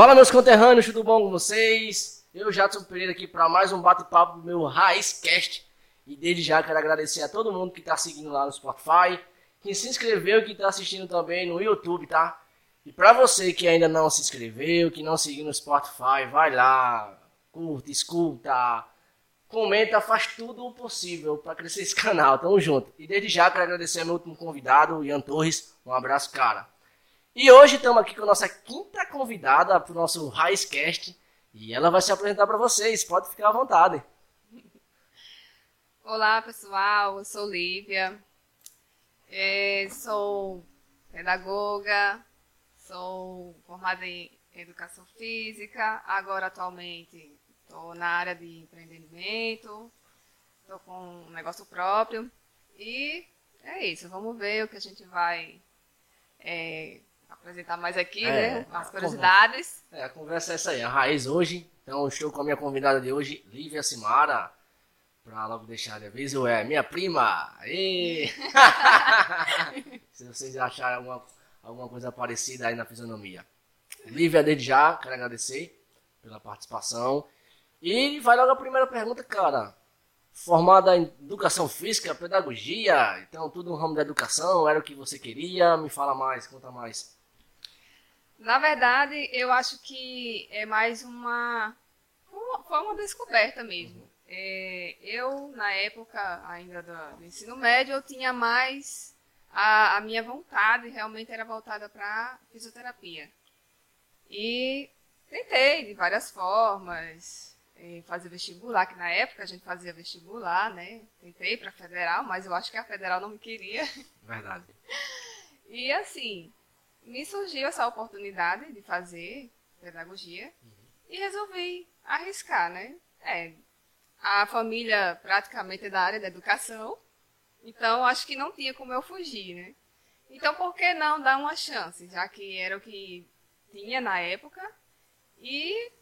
Fala meus conterrâneos, tudo bom com vocês? Eu, Jadson Pereira, aqui para mais um bate-papo do meu Raizcast. E desde já quero agradecer a todo mundo que está seguindo lá no Spotify, quem se inscreveu e que está assistindo também no YouTube, tá? E para você que ainda não se inscreveu, que não seguiu no Spotify, vai lá, curta, escuta, comenta, faz tudo o possível para crescer esse canal. Tamo junto. E desde já quero agradecer ao meu último convidado, Ian Torres. Um abraço, cara. E hoje estamos aqui com a nossa quinta convidada para o nosso Raizcast. E ela vai se apresentar para vocês. Pode ficar à vontade. Olá, pessoal. Eu sou Lívia. É, sou pedagoga. Sou formada em educação física. Agora, atualmente, estou na área de empreendimento. Estou com um negócio próprio. E é isso. Vamos ver o que a gente vai é, apresentar mais aqui, É, né? As curiosidades. É, a conversa é essa aí, a raiz hoje. Então, estou com a minha convidada de hoje, Lívia Simara. Pra logo deixar de aviso, é minha prima. Aê! Se vocês acharem alguma, alguma coisa parecida aí na fisionomia. Lívia, desde já, quero agradecer pela participação. E vai logo a primeira pergunta, cara. Formada em educação física, pedagogia, então tudo no ramo da educação, era o que você queria? Me fala mais, conta mais. Na verdade, eu acho que é mais uma. Foi uma descoberta mesmo. É, eu, na época ainda do, do ensino médio, eu tinha mais. A, a minha vontade realmente era voltada para fisioterapia. E tentei de várias formas, eh, fazer vestibular, que na época a gente fazia vestibular, né? Tentei para federal, mas eu acho que a federal não me queria. Verdade. E assim, me surgiu essa oportunidade de fazer pedagogia e resolvi arriscar, né? É, a família praticamente é da área da educação, então acho que não tinha como eu fugir, né? Então por que não dar uma chance, já que era o que tinha na época e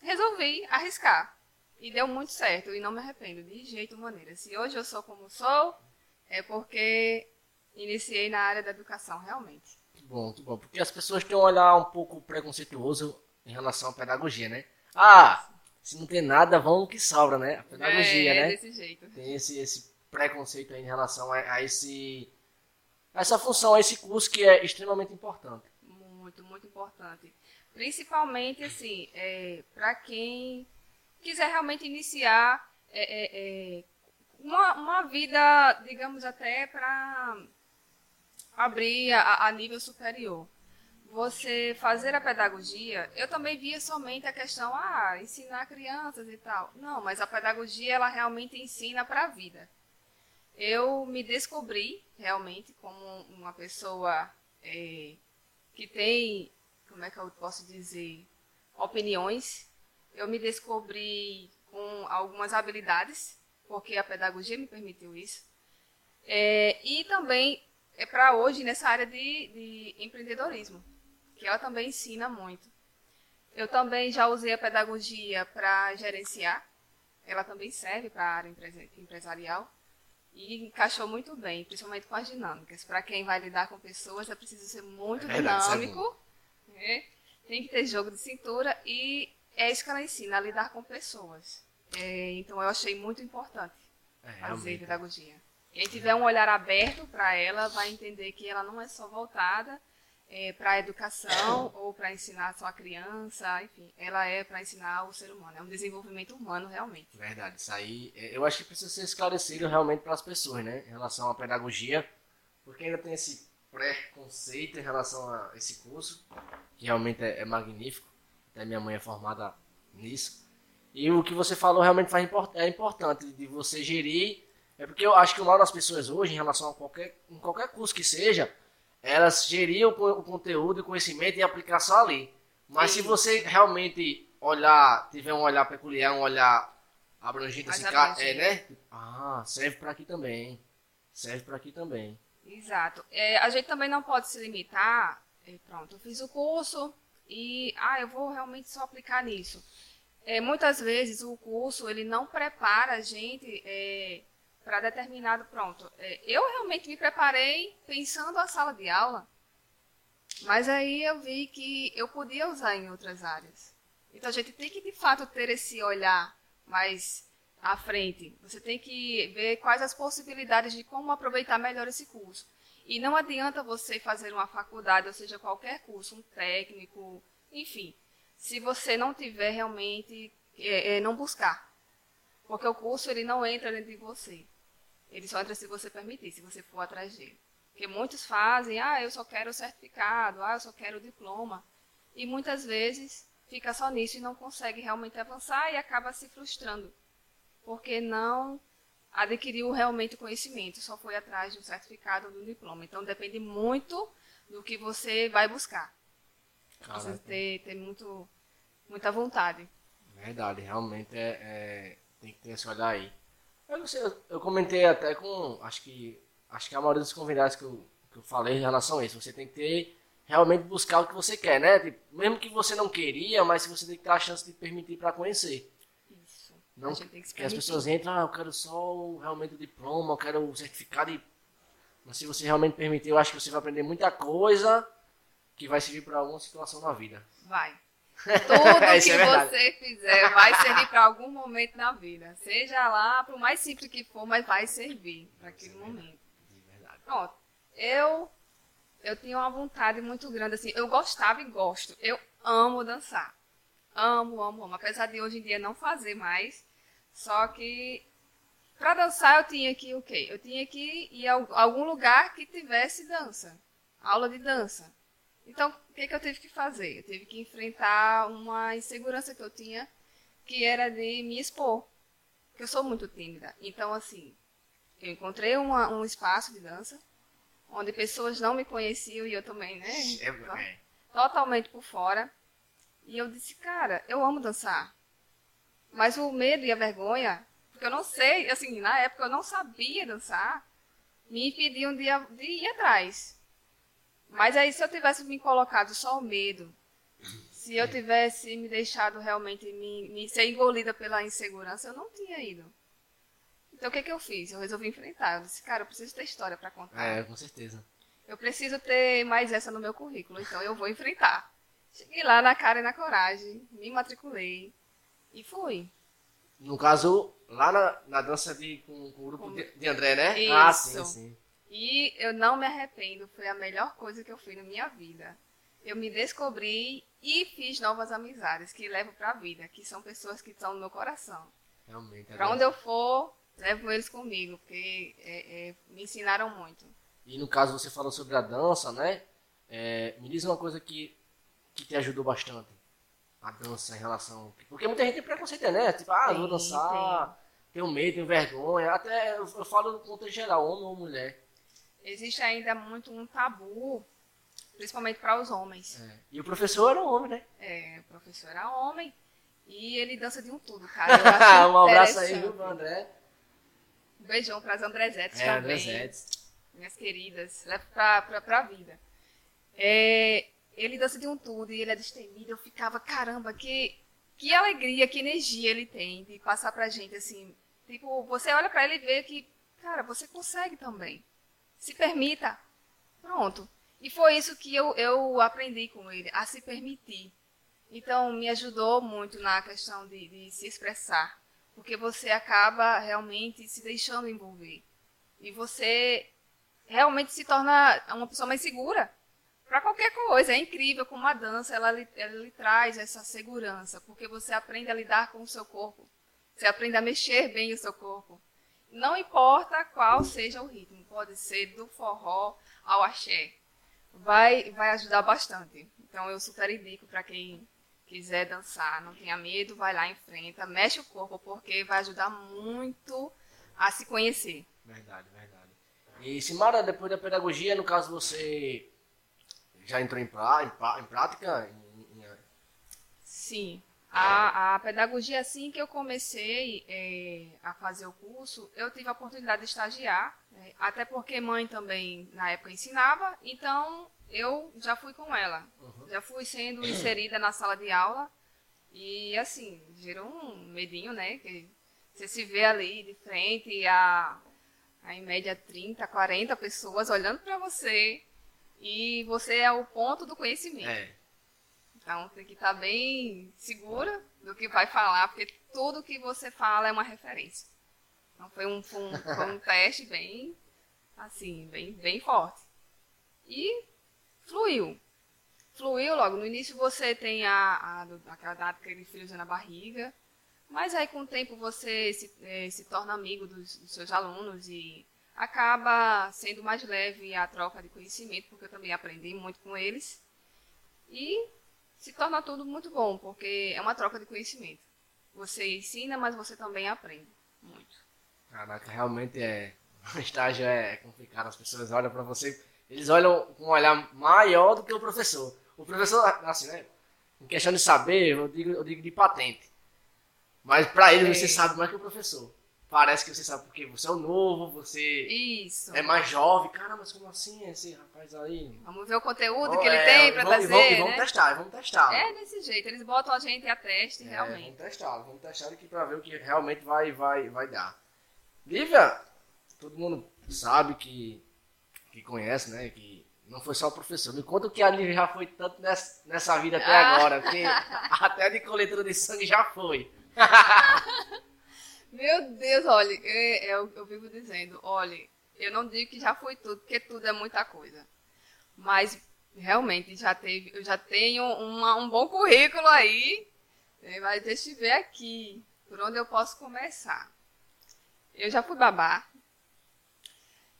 resolvi arriscar. E deu muito certo e não me arrependo de jeito maneira. Se hoje eu sou como sou, é porque iniciei na área da educação, realmente. Bom, que bom. Porque as pessoas têm um olhar um pouco preconceituoso em relação à pedagogia, né? Ah, se não tem nada, vamos que sobra, né? A pedagogia, é, né? desse jeito. Tem esse, esse preconceito aí em relação a, a esse a essa função, a esse curso que é extremamente importante. Muito, muito importante. Principalmente, assim, é, para quem quiser realmente iniciar é, é, é, uma, uma vida, digamos, até para abrir a, a nível superior. Você fazer a pedagogia, eu também via somente a questão, ah, ensinar crianças e tal. Não, mas a pedagogia, ela realmente ensina para a vida. Eu me descobri realmente como uma pessoa é, que tem, como é que eu posso dizer, opiniões. Eu me descobri com algumas habilidades, porque a pedagogia me permitiu isso. É, e também é para hoje nessa área de, de empreendedorismo, que ela também ensina muito. Eu também já usei a pedagogia para gerenciar, ela também serve para a área empresa- empresarial e encaixou muito bem, principalmente com as dinâmicas. Para quem vai lidar com pessoas, é preciso ser muito É verdade, é dinâmico, né? tem que ter jogo de cintura e é isso que ela ensina, a lidar com pessoas. É, então eu achei muito importante É, fazer realmente. pedagogia. Quem tiver um olhar aberto para ela vai entender que ela não é só voltada para a educação ou para ensinar só a criança, enfim, ela é para ensinar o ser humano, é um desenvolvimento humano realmente. Verdade, isso aí é, eu acho que precisa ser esclarecido realmente para as pessoas, né? Em relação à pedagogia, porque ainda tem esse preconceito em relação a esse curso, que realmente é, é magnífico. Até minha mãe é formada nisso. E o que você falou realmente faz é importante de você gerir. É porque eu acho que o mal das pessoas hoje, em relação a qualquer, em qualquer curso que seja, elas geriam o, co- o conteúdo o conhecimento e aplicar só ali. Mas se você realmente olhar, tiver um olhar peculiar, um olhar abrangente, assim, é, né? Ah, serve para aqui também. Serve para aqui também. Exato. É, a gente também não pode se limitar, é, pronto, eu fiz o curso e, ah, eu vou realmente só aplicar nisso. É, muitas vezes o curso, ele não prepara a gente para determinado, pronto. É, eu realmente me preparei pensando a sala de aula. Mas aí eu vi que eu podia usar em outras áreas. Então a gente tem que de fato ter esse olhar mais à frente. Você tem que ver quais as possibilidades de como aproveitar melhor esse curso. E não adianta você fazer uma faculdade, ou seja, qualquer curso, um técnico, enfim, se você não tiver realmente, é, é, não buscar. Porque o curso ele não entra dentro de você. Ele só entra se você permitir, se você for atrás dele. Porque muitos fazem, ah, eu só quero o certificado, ah, eu só quero o diploma. E muitas vezes fica só nisso e não consegue realmente avançar e acaba se frustrando. Porque não adquiriu realmente o conhecimento, só foi atrás de um certificado ou de um diploma. Então depende muito do que você vai buscar. Caraca. Precisa ter, ter muito, muita vontade. Verdade, realmente é, é, tem que ter esse olhar aí. Eu, não sei, eu, eu, comentei até com, acho que, acho que a maioria dos convidados que eu, que eu falei em relação a isso, você tem que ter, realmente buscar o que você quer, né? Tipo, mesmo que você não queria, mas você tem que ter a chance de permitir para conhecer. Isso. Não, que, que as pessoas entram, ah, eu quero só realmente o diploma, eu quero o certificado e... Mas se você realmente permitir, eu acho que você vai aprender muita coisa que vai servir para alguma situação na vida. Vai. Tudo que é você fizer vai servir para algum momento na vida. Seja lá, para o mais simples que for, mas vai servir para aquele é momento. Verdade. Pronto. Eu, eu tinha uma vontade muito grande, assim, eu gostava e gosto. Eu amo dançar. Amo, amo, amo. Apesar de hoje em dia não fazer mais. Só que para dançar eu tinha que o quê? Eu tinha que ir a algum lugar que tivesse dança. Aula de dança. Então, o que, que eu tive que fazer? Eu tive que enfrentar uma insegurança que eu tinha, que era de me expor. Porque eu sou muito tímida. Então, assim, eu encontrei uma, um espaço de dança, onde pessoas não me conheciam e eu também, né? É, totalmente por fora. E eu disse, cara, eu amo dançar. Mas o medo e a vergonha, porque eu não sei, assim, na época eu não sabia dançar, me impediam de, de ir atrás. Mas aí se eu tivesse me colocado só o medo, se eu tivesse me deixado realmente me, me ser engolida pela insegurança, eu não tinha ido. Então o que, que eu fiz? Eu resolvi enfrentar. Eu disse, cara, eu preciso ter história para contar. É, com certeza. Eu preciso ter mais essa no meu currículo, então eu vou enfrentar. Cheguei lá na cara e na coragem, me matriculei e fui. No caso, lá na, na dança de, com, com o grupo de, de André, né? Isso. Ah, sim, sim. E eu não me arrependo, foi a melhor coisa que eu fiz na minha vida. Eu me descobri e fiz novas amizades que levo para a vida, que são pessoas que estão no meu coração. Realmente. Para onde eu for, levo eles comigo, porque é, é, me ensinaram muito. E no caso você falou sobre a dança, né? É, me diz uma coisa que, que te ajudou bastante. A dança em relação. Porque muita gente tem preconceito, né? Tipo, ah, tem, vou dançar, tem. tenho medo, tenho vergonha. Até eu, eu falo no contexto geral, homem ou mulher existe ainda muito um tabu, principalmente para os homens. É. E o professor era homem, né? É, o professor era homem. E ele dança de um tudo, cara. um abraço aí, viu, André? Um beijão para as Andrezetes é, também. Andrezetes. Minhas queridas. Leva pra, pra, pra vida. É, ele dança de um tudo e ele é destemido. Eu ficava, caramba, que, que alegria, que energia ele tem de passar pra gente, assim. Tipo, você olha para ele e vê que, cara, você consegue também. Se permita. Pronto. E foi isso que eu, eu aprendi com ele, a se permitir. Então, me ajudou muito na questão de, de se expressar. Porque você acaba realmente se deixando envolver. E você realmente se torna uma pessoa mais segura para qualquer coisa. É incrível como a dança ela, ela lhe traz essa segurança, porque você aprende a lidar com o seu corpo, você aprende a mexer bem o seu corpo, não importa qual seja o ritmo, pode ser do forró ao axé. Vai, vai ajudar bastante. Então eu super indico para quem quiser dançar, não tenha medo, vai lá, enfrenta, mexe o corpo, porque vai ajudar muito a se conhecer. Verdade, verdade. E Simara, depois da pedagogia, no caso você já entrou em, pra, em, em prática? Em, em... Sim. A, a pedagogia, assim que eu comecei é, a fazer o curso, eu tive a oportunidade de estagiar, né? até porque mãe também na época ensinava, então eu já fui com ela. Uhum. Já fui sendo inserida na sala de aula e assim, gerou um medinho, né? Que você se vê ali de frente a, a em média 30, 40 pessoas olhando para você E você é o ponto do conhecimento. É. Então tem que estar bem segura do que vai falar, porque tudo que você fala é uma referência. Então foi um, foi um, foi um teste bem, assim, bem, bem forte. E fluiu. Fluiu logo. No início você tem a, a, aquela data que ele friozinho na barriga, mas aí com o tempo você se, eh, se torna amigo dos, dos seus alunos e acaba sendo mais leve a troca de conhecimento, porque eu também aprendi muito com eles. E se torna tudo muito bom, porque é uma troca de conhecimento. Você ensina, mas você também aprende muito. Caraca, realmente é. O estágio é complicado, as pessoas olham pra você, eles olham com um olhar maior do que o professor. O professor, assim, né? Em questão de saber, eu digo, eu digo de patente. Mas pra ele É. você sabe mais que o professor. Parece que você sabe porque você é o novo, você Isso. é mais jovem. Cara, mas como assim esse rapaz aí? Vamos ver o conteúdo Oh, que ele é, tem para vamos- trazer, vamos, e vamos né? testar, vamos testar. É desse jeito, eles botam a gente a teste, É, realmente. vamos testar, vamos testar aqui pra ver o que realmente vai, vai, vai dar. Lívia, todo mundo sabe que, que conhece, né? Que não foi só o professor. Me conta o que a Lívia já foi tanto nessa, nessa vida até Ah. agora, porque até de coletora de sangue já foi. Meu Deus, olha, é, eu, eu vivo dizendo, olha, eu não digo que já foi tudo, porque tudo é muita coisa. Mas realmente já teve, eu já tenho uma- um bom currículo aí. É, Mas deixa eu ver aqui, por onde eu posso começar. Eu já fui babá,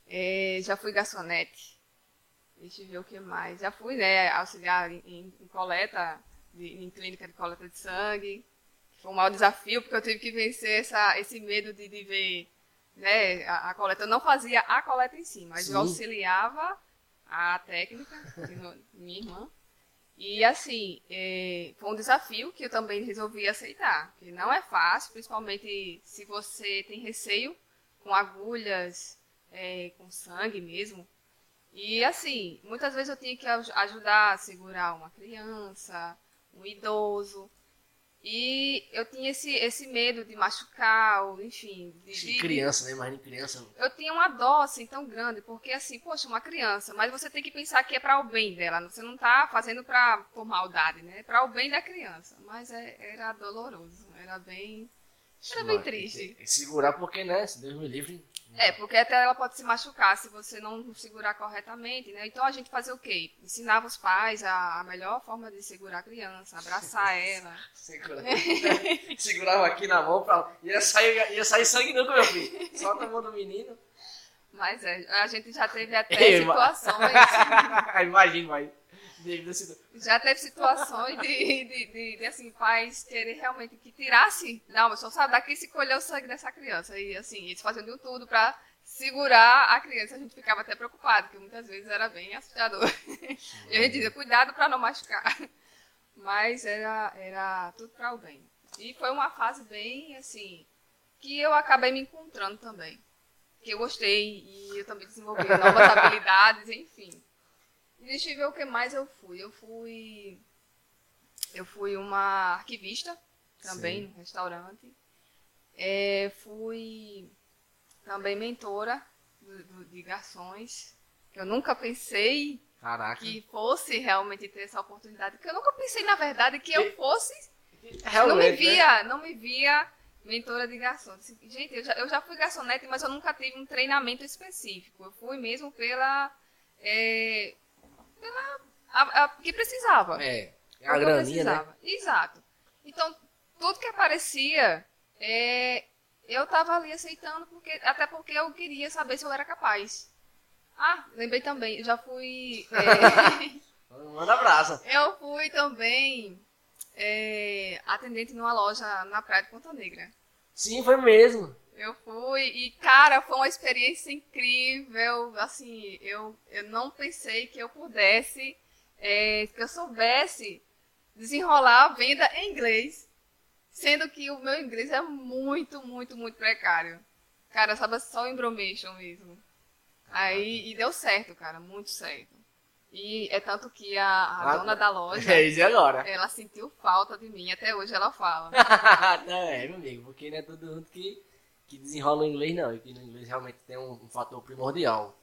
é, já fui garçonete. Deixa eu ver o que mais. Já fui, né, auxiliar em- em coleta, de- em clínica de coleta de sangue. Foi um maior desafio, porque eu tive que vencer essa, esse medo de, de ver né, a, a coleta. Eu não fazia a coleta em si, mas Sim. eu auxiliava a técnica, minha irmã. E assim, eh, foi um desafio que eu também resolvi aceitar. Que não é fácil, principalmente se você tem receio com agulhas, eh, com sangue mesmo. E assim, muitas vezes eu tinha que aj- ajudar a segurar uma criança, um idoso. E eu tinha esse, esse medo de machucar, ou enfim. De, De criança, né? Imagina criança. eu tinha uma dó assim tão grande, porque assim, poxa, uma criança, mas você tem que pensar que é para o bem dela, você não tá fazendo para por maldade, né? É para o bem da criança. Mas é- era doloroso, era bem Era bem triste. e- e Segurar porque, né? Se Deus me livre. É, porque até ela pode se machucar se você não segurar corretamente, né? Então a gente fazia o quê? Ensinava os pais a, a melhor forma de segurar a criança, abraçar ela. Segura. Segurava aqui na mão pra. Ia sair, ia sair sangue nunca, meu filho. Solta a mão do menino. Mas é, a gente já teve até Ei, situações. Imagina, vai. Já teve situações de, de, de, de, assim, pais querer realmente que tirasse. Não, mas só sabe daqui se colher o sangue dessa criança. E assim, eles faziam de tudo pra segurar a criança. A gente ficava até preocupado, porque muitas vezes era bem assustador. E a gente dizia, cuidado pra não machucar. Mas era, era tudo para o bem. E foi uma fase bem, assim, que eu acabei me encontrando também. Que eu gostei e eu também desenvolvi novas habilidades, enfim. E deixa eu ver o que mais eu fui. Eu fui. Eu fui uma arquivista também Sim. no restaurante. É, fui também mentora do- do- de garçons. Eu nunca pensei Caraca. que fosse realmente ter essa oportunidade. Porque eu nunca pensei, na verdade, que eu fosse. Realmente, não me né? via, não me via mentora de garçom. Assim, Gente, eu já, eu já fui garçonete, mas eu nunca tive um treinamento específico. Eu fui mesmo pela. É, pela a, a- que precisava. É. É a Porque graninha, né? precisava. Exato. Então, tudo que aparecia, é, eu estava ali aceitando, porque, até porque eu queria saber se eu era capaz. Ah, lembrei também, eu já fui. é, Manda brasa. eu fui também é, atendente numa loja na Praia de Ponta Negra. Sim, foi mesmo. Eu fui e, cara, foi uma experiência incrível. Assim, eu, eu não pensei que eu pudesse, é, que eu soubesse desenrolar a venda em inglês, sendo que o meu inglês é muito, muito, muito precário. Cara, sabe só o embromation mesmo. Aí, e deu certo, cara, muito certo. E é tanto que a, a Ah, dona da loja, É isso agora. ela sentiu falta de mim, até hoje ela fala. não, é, meu amigo, porque não é todo mundo que, que desenrola o inglês, não. E que no inglês realmente tem um, um fator primordial.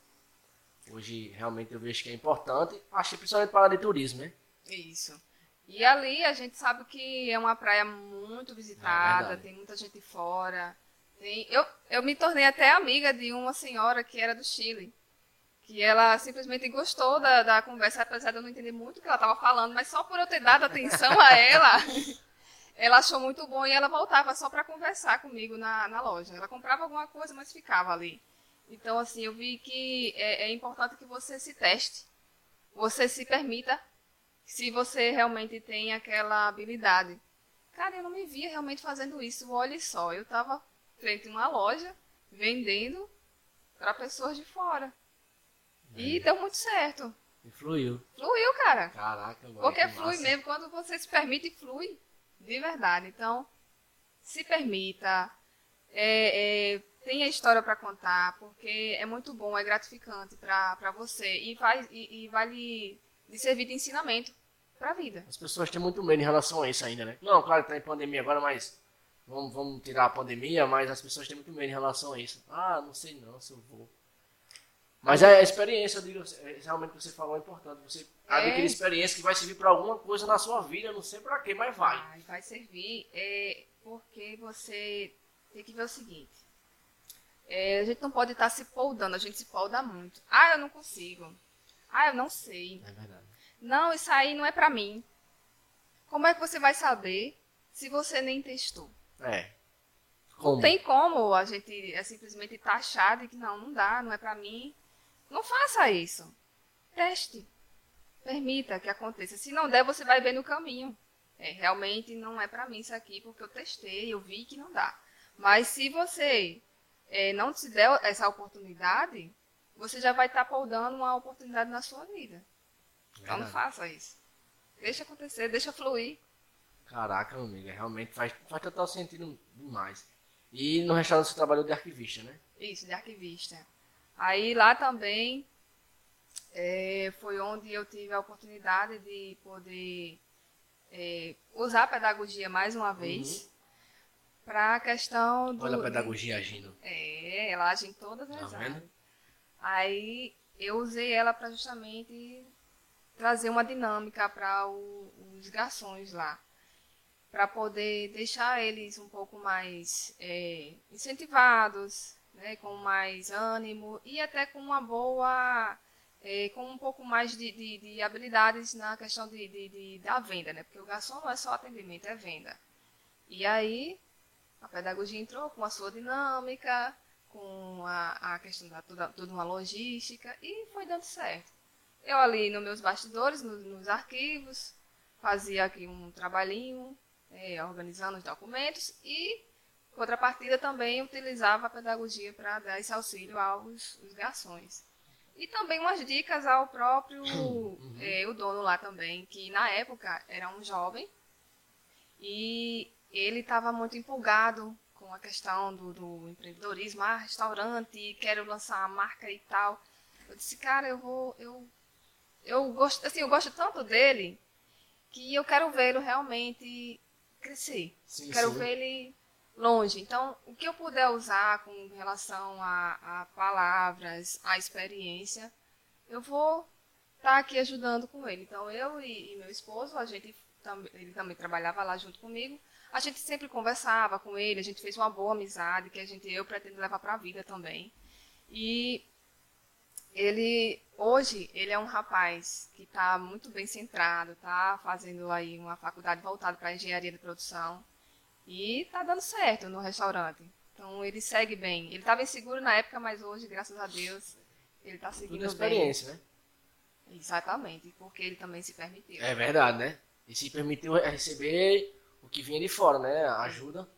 Hoje realmente eu vejo que é importante, acho que principalmente para a de turismo, né? Isso. E ali a gente sabe que é uma praia muito visitada, É tem muita gente fora. Tem... Eu, eu me tornei até amiga de uma senhora que era do Chile. Que ela simplesmente gostou da, da conversa, apesar de eu não entender muito o que ela estava falando, mas só por eu ter dado atenção a ela, ela achou muito bom e ela voltava só para conversar comigo na, na loja. Ela comprava alguma coisa, mas ficava ali. Então, assim, eu vi que é, é importante que você se teste, você se permita se você realmente tem aquela habilidade. Cara, eu não me via realmente fazendo isso. Olha só, eu estava frente a uma loja vendendo para pessoas de fora. E deu muito certo. E fluiu. Fluiu, cara. Caraca, mano. Porque que flui massa. mesmo. Quando você se permite, flui. De verdade. Então, se permita. É, é, tenha história para contar. Porque é muito bom, é gratificante para você. E vai, e, e vai lhe, servir de ensinamento para a vida. As pessoas têm muito medo em relação a isso ainda, né? Não, claro que tá em pandemia agora, mas vamos, vamos tirar a pandemia, mas as pessoas têm muito medo em relação a isso. Ah, não sei não se eu vou. Mas é a experiência, eu digo, é, realmente o que você falou é importante. Você adquirir experiência que vai servir para alguma coisa na sua vida, não sei para quê, mas vai. Vai, vai servir. É, porque você tem que ver o seguinte. É, a gente não pode estar se poldando, a gente se polda muito. Ah, eu não consigo. Ah, eu não sei. É verdade. Não, isso aí não é pra mim. Como é que você vai saber se você nem testou? É. Não Como? tem como a gente é simplesmente taxar de que não, não dá, não é pra mim. Não faça isso. Teste. Permita que aconteça. Se não der, você vai ver no caminho. É, realmente não é pra mim isso aqui, porque eu testei, eu vi que não dá. Mas se você é, não se der essa oportunidade, você já vai estar poldando uma oportunidade na sua vida. Então não faça isso. Deixa acontecer, deixa fluir. Caraca, meu amigo, realmente faz, faz total sentido demais. E no restaurante você trabalhou de arquivista, né? Isso, de arquivista. Aí lá também é, foi onde eu tive a oportunidade de poder é, usar a pedagogia mais uma vez para a questão do. Uhum. Olha a pedagogia agindo. É, ela age em todas as Tá áreas. Aí eu usei ela para justamente trazer uma dinâmica para os garçons lá. Para poder deixar eles um pouco mais é, incentivados, né, com mais ânimo e até com uma boa. é, com um pouco mais de, de- de habilidades na questão de, de- da venda, né? Porque o garçom não é só atendimento, é venda. E aí a pedagogia entrou com a sua dinâmica, com a, a questão da toda, toda uma logística e foi dando certo. Eu ali nos meus bastidores, nos, nos arquivos, fazia aqui um trabalhinho, eh, organizando os documentos e, contrapartida, também utilizava a pedagogia para dar esse auxílio aos os garçons. E também umas dicas ao próprio eh, o dono lá também, que na época era um jovem e ele estava muito empolgado com a questão do, do empreendedorismo, ah, restaurante, quero lançar a marca e tal. Eu disse, cara, eu vou, eu, eu gosto, assim, eu gosto tanto dele que eu quero vê-lo realmente crescer. Sim, quero sim. ver ele longe. Então, o que eu puder usar com relação a, a palavras, a experiência, eu vou estar aqui ajudando com ele. Então, eu e, e meu esposo, a gente ele também trabalhava lá junto comigo. A gente sempre conversava com ele, a gente fez uma boa amizade que a gente eu pretendo levar para a vida também. E ele hoje ele é um rapaz que está muito bem centrado, está fazendo aí uma faculdade voltada para engenharia de produção e está dando certo no restaurante. Então ele segue bem. Ele estava inseguro na época, mas hoje, graças a Deus, ele está seguindo Tudo é bem. experiência, né? Exatamente, porque ele também se permitiu. É verdade, né? E se permitiu receber o que vinha de fora, né? A Ajuda.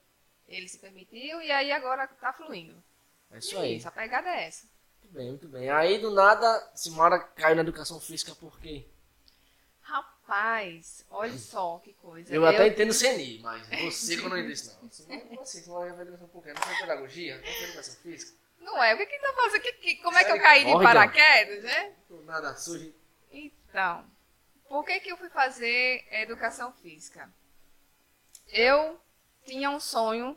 Ele se permitiu e aí agora está fluindo. É isso E aí. Isso, a pegada é essa. Muito bem, muito bem. Aí do nada, Simara caiu na educação física por quê? Rapaz, olha só que coisa. Eu até entendo CNI, mas você quando eu disse, não. Simara, como assim? Simara vai educação por quê? Não foi pedagogia? Não foi educação física? Não é? O que que tá fazendo? Que, que, como é que eu caí de paraquedas, né? Nada surge. Então, por que, que eu fui fazer educação física? Eu tinha um sonho,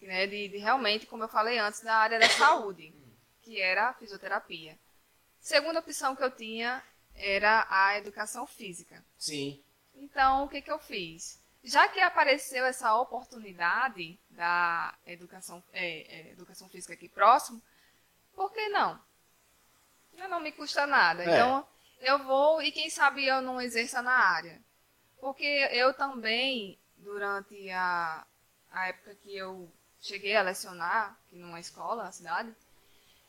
né, de, de realmente, como eu falei antes, da área da saúde, que era a fisioterapia. Segunda opção que eu tinha era a educação física. Sim. Então, o que, que eu fiz? Já que apareceu essa oportunidade da educação, é, é, educação física aqui próximo, por que não? Já não me custa nada. É. Então, eu vou e quem sabe eu não exerça na área. Porque eu também, durante a, a época que eu cheguei a lecionar, aqui numa escola na cidade,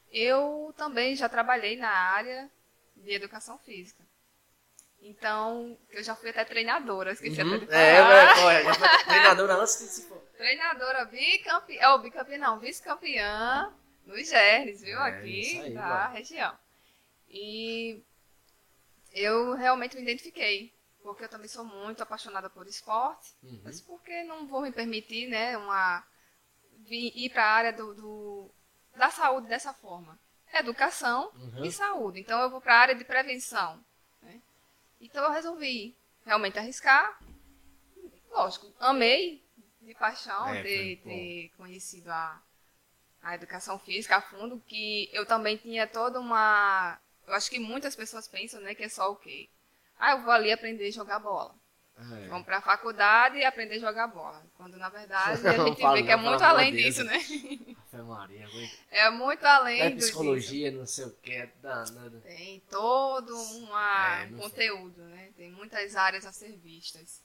eu também já trabalhei na área de educação física. Então, eu já fui até treinadora, esqueci Uhum. até de É, falar. velho, olha, já foi treinadora antes de se for. Treinadora bicampeã, oh, bicampeã não, vice-campeã nos Gerres, viu? É, Aqui aí, da mano. região. E eu realmente me identifiquei, porque eu também sou muito apaixonada por esporte, Uhum. mas porque não vou me permitir, né, uma, ir para a área do, do- da saúde dessa forma. Educação Uhum. e saúde. Então eu vou para a área de prevenção. né? Então eu resolvi realmente arriscar. Lógico, amei de paixão É, ter, ter conhecido a, a educação física a fundo, que eu também tinha toda uma. Eu acho que muitas pessoas pensam né, que é só o quê? Ah, eu vou ali aprender a jogar bola. É. Vamos para a faculdade e aprender a jogar bola. Quando na verdade a gente vê que é muito além disso, né? Ave Maria, aguenta. É muito além É do disso. psicologia, não sei o que, é danado. Tem todo uma, É, um conteúdo, né? Tem muitas áreas a ser vistas.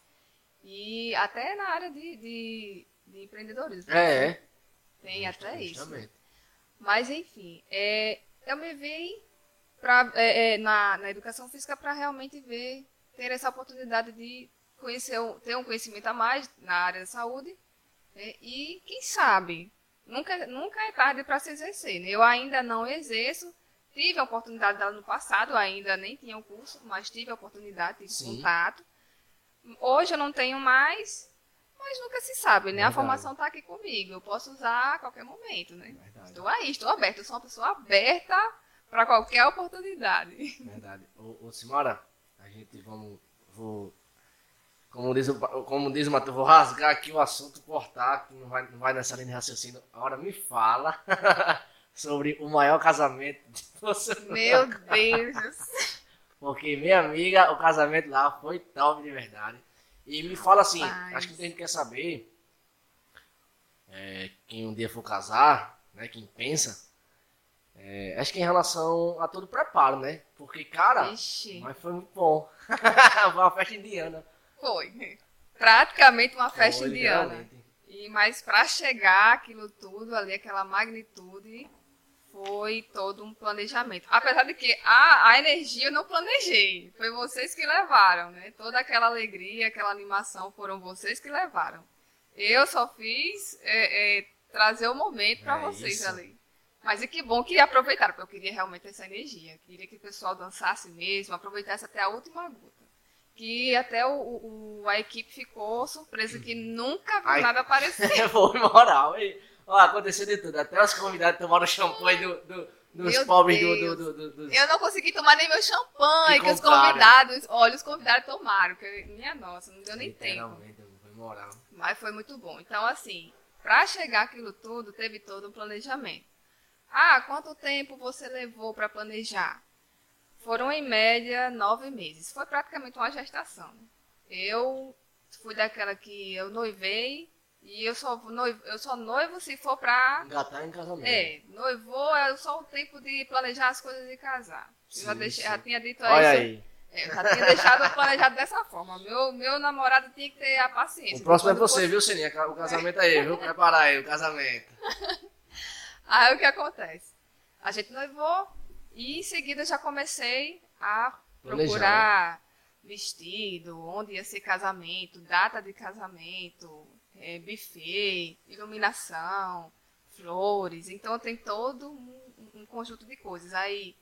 E até na área de, de, de empreendedorismo. É, é. Tem até isso. Mas, enfim, é, eu me vi pra, é, é, na, na educação física para realmente ver, ter essa oportunidade de conhecer, ter um conhecimento a mais na área da saúde. né? E, quem sabe, nunca, nunca é tarde para se exercer. né? Eu ainda não exerço. Tive a oportunidade lá no passado, ainda nem tinha o curso, mas tive a oportunidade de Sim. contato. Hoje eu não tenho mais, mas nunca se sabe, né? A Verdade. formação está aqui comigo. Eu posso usar a qualquer momento, né? Verdade. Estou aí, estou aberta. Eu sou uma pessoa aberta para qualquer oportunidade. Verdade. Ô, ô Simara, a gente vamos. Vou. Como diz, o, como diz o Matheus, vou rasgar aqui o assunto, cortar, que não vai, não vai nessa linha de raciocínio. Agora me fala sobre o maior casamento de você. Meu Deus. Porque, minha amiga, o casamento lá foi top de verdade. E me fala assim, Rapaz. acho que muita gente quer saber, é, quem um dia for casar, né, quem pensa, é, acho que em relação a todo o preparo, né? Porque, cara, Ixi, mas foi muito bom. foi uma festa indiana. Foi. Praticamente uma festa Foi, indiana. E, mas para chegar aquilo tudo ali, aquela magnitude, foi todo um planejamento. Apesar de que a, a energia eu não planejei. Foi vocês que levaram, né? Toda aquela alegria, aquela animação foram vocês que levaram. Eu só fiz é, é, trazer o momento para É vocês isso. ali. Mas e que bom que aproveitaram, porque eu queria realmente essa energia. Queria que o pessoal dançasse mesmo, aproveitasse até a última gota. Que até o, o- a equipe ficou surpresa que nunca viu Ai. nada aparecer. foi moral. E, ó, aconteceu de tudo. Até os convidados tomaram champanhe do, do- dos Meu pobres do, do, do, do- Eu não consegui tomar nem meu champanhe, Que que os convidados, olha, os convidados tomaram, que minha nossa, não deu nem tempo. Foi moral. Mas foi muito bom. Então, assim, para chegar aquilo tudo, teve todo um planejamento. Ah, quanto tempo você levou para planejar? Foram, em média, nove meses. Foi praticamente uma gestação. né? Eu fui daquela que eu noivei e eu só noivo, eu só noivo se for para Engatar em casamento. É, noivou é só o tempo de planejar as coisas e casar. Eu já, Sim, deixei- sim. já tinha dito Olha isso. aí. É, eu já tinha deixado planejado dessa forma. Meu, meu namorado tinha que ter a paciência. O próximo é você, viu, Sininha? O casamento aí, viu? Prepara aí o casamento. Aí o que acontece? A gente noivou e em seguida já comecei a Planejar, procurar vestido, onde ia ser casamento, data de casamento, é, buffet, iluminação, flores. Então tem todo um, um conjunto de coisas. Aí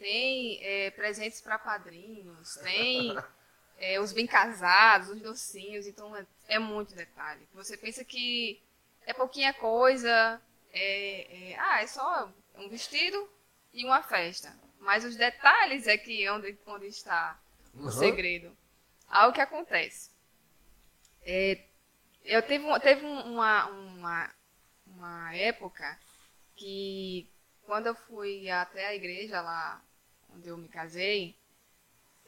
tem é, presentes para padrinhos, tem é, os bem casados, os docinhos. Então é, é muito detalhe. Você pensa que é pouquinha coisa, é, é, ah, é só um vestido e uma festa. Mas os detalhes é que é onde, onde está o Uhum. segredo. Aí o que acontece? É, eu teve, teve um- uma, uma, uma época que quando eu fui até a igreja lá quando eu me casei,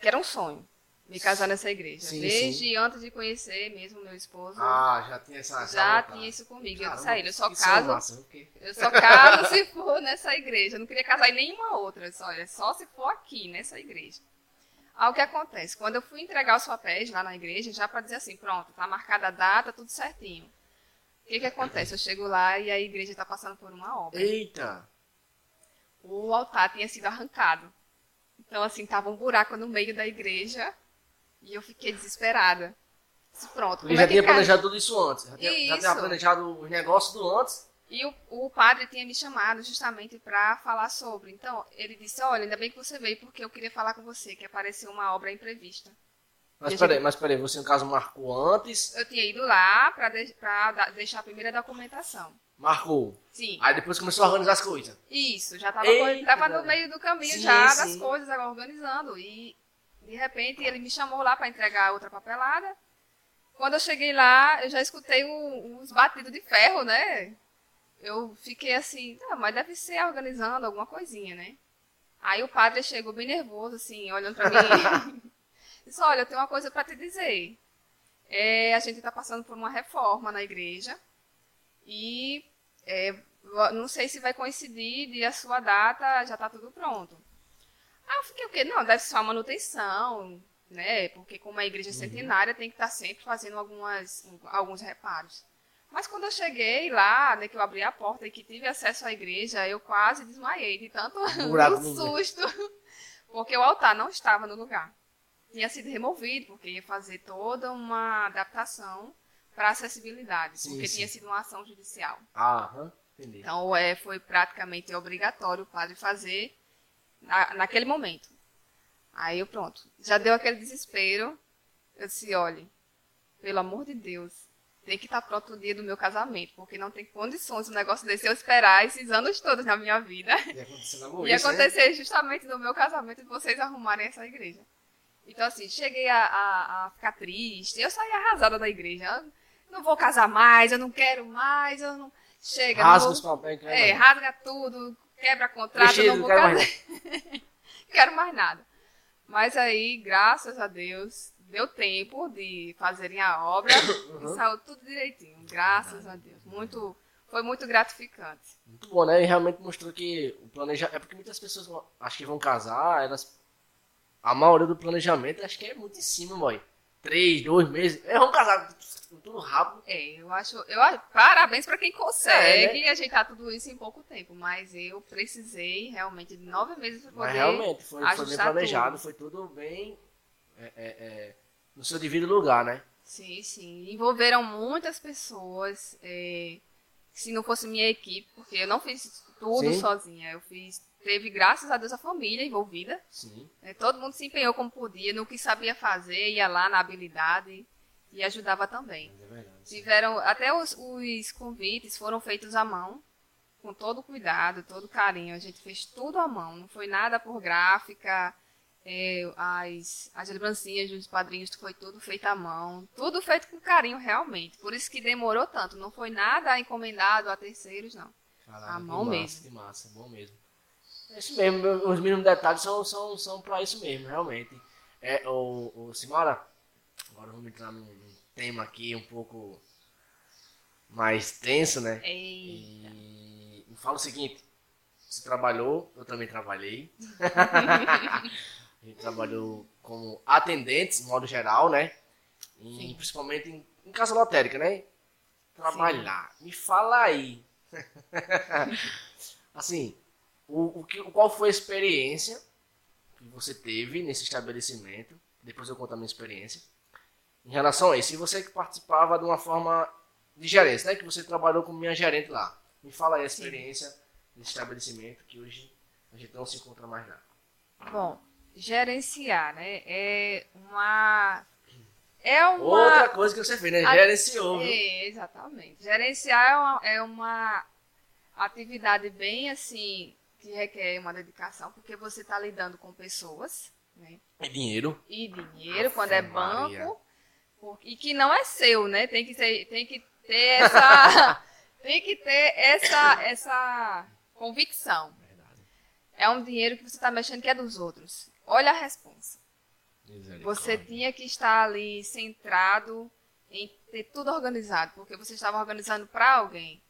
que era um sonho me casar nessa igreja. Sim, Desde sim. antes de conhecer mesmo meu esposo, Ah, já tinha essa. já tinha isso comigo. eu Caramba, disse a ele, eu só caso, massa, porque- eu só caso se for nessa igreja. Eu não queria casar em nenhuma outra. Eu disse, olha, só se for aqui, nessa igreja. Aí o que acontece? Quando eu fui entregar os papéis lá na igreja, já para dizer assim, pronto, tá marcada a data, tudo certinho. O que que acontece? Eu chego lá e a igreja está passando por uma obra. Eita! O altar tinha sido arrancado. Então, assim, tava um buraco no meio da igreja e eu fiquei desesperada. Pronto, já é tinha planejado tudo isso antes. Já tinha, já tinha planejado os negócios do antes. E o, o padre tinha me chamado justamente para falar sobre. Então, ele disse: Olha, ainda bem que você veio, porque eu queria falar com você, que apareceu uma obra imprevista. Mas peraí, gente- mas peraí, você no caso marcou antes, Eu tinha ido lá para deixar a primeira documentação. marcou. Sim, Aí depois começou a organizar as coisas. isso, já estava no meio do caminho Sim, já sim. das coisas, organizando. E, de repente, ele me chamou lá para entregar outra papelada. Quando eu cheguei lá, eu já escutei um- uns batidos de ferro, né? Eu fiquei assim, ah, mas deve ser organizando alguma coisinha, né? Aí o padre chegou bem nervoso, assim, olhando pra mim. Disse, olha, eu tenho uma coisa para te dizer. É, a gente está passando por uma reforma na igreja e é, não sei se vai coincidir de a sua data já está tudo pronto. Aí eu fiquei o quê? Não, deve ser uma manutenção, né? Porque como é igreja centenária, tem que estar sempre fazendo algumas, alguns reparos. Mas quando eu cheguei lá, né, que eu abri a porta e que tive acesso à igreja, eu quase desmaiei de tanto no susto. Porque o altar não estava no lugar. Tinha sido removido, porque ia fazer toda uma adaptação para acessibilidade, Sim, porque sim. tinha sido uma ação judicial. Ah, aham, entendi. Então, é, foi praticamente obrigatório o padre fazer na, naquele momento. Aí eu, pronto, já deu aquele desespero. Eu disse, olhe, pelo amor de Deus, tem que estar pronto o dia do meu casamento, porque não tem condições um negócio desse eu esperar esses anos todos na minha vida. E aconteceu logo E isso, né? acontecer justamente no meu casamento de vocês arrumarem essa igreja. Então, assim, cheguei a, a- a ficar triste. Eu saí arrasada da igreja. Eu não vou casar mais, eu não quero mais, eu não. Chega, Rasga não vou... que É, rasga tudo, quebra contrato, Vestido, não vou quero mais casar. quero mais nada. Mas aí, graças a Deus, deu tempo de fazerem a obra Uhum. e saiu tudo direitinho. Graças a Deus. Muito, foi muito gratificante. Muito bom, né? E realmente mostrou que o planejamento. É porque muitas pessoas vão- acho que vão casar, elas. A maioria do planejamento acho que é muito em cima, boy. Três, dois meses. É, vamos casar tudo rápido. É, eu acho, eu parabéns para quem consegue É, ajeitar tudo isso em pouco tempo, mas eu precisei realmente de nove meses para poder Mas realmente, foi, foi bem planejado, tudo. foi tudo bem. é, é, é, no seu devido lugar, né? Sim, sim. Envolveram muitas pessoas. é, se não fosse minha equipe, porque eu não fiz tudo Sim. sozinha. Eu fiz. Teve, graças a Deus, a família envolvida. Sim. né, todo mundo se empenhou como podia, no que sabia fazer, ia lá na habilidade e ajudava também. É. Tiveram. Até os, os convites foram feitos à mão, com todo cuidado, todo carinho. A gente fez tudo à mão, não foi nada por gráfica. é, as, as lembrancinhas dos padrinhos foi tudo feito à mão, tudo feito com carinho realmente. Por isso que demorou tanto. Não foi nada encomendado a terceiros, não. Caraca, À mão massa, mesmo. Que massa, bom mesmo. É isso mesmo, os mínimos detalhes são, são, são pra isso mesmo, realmente. É, o, o Simara, agora vamos entrar num, tema aqui um pouco mais tenso, né? Eita. E me fala o seguinte, você trabalhou, eu também trabalhei. A gente trabalhou como atendentes, de modo geral, né? E Sim. principalmente em, em casa lotérica, né? Trabalhar. Me fala aí. assim, o, o que, qual foi a experiência que você teve nesse estabelecimento? Depois eu conto a minha experiência. Em relação a isso, e você que participava de uma forma de gerência, né? Que você trabalhou como minha gerente lá. Me fala aí a Sim. experiência desse estabelecimento que hoje a gente não se encontra mais lá. Bom, gerenciar, né? É uma. É uma. Outra coisa que você fez, né? A- Gerenciou, viu? É, exatamente. Gerenciar é uma, é uma atividade bem assim que requer uma dedicação, porque você está lidando com pessoas, né? E dinheiro. E dinheiro quando é Ave Maria. E que não é seu, né? Tem que ser, tem que ter essa, tem que ter essa, essa convicção. Verdade. é um dinheiro que você está mexendo que é dos outros. Olha a resposta. Você tinha que estar ali centrado em ter tudo organizado, porque você estava organizando para alguém.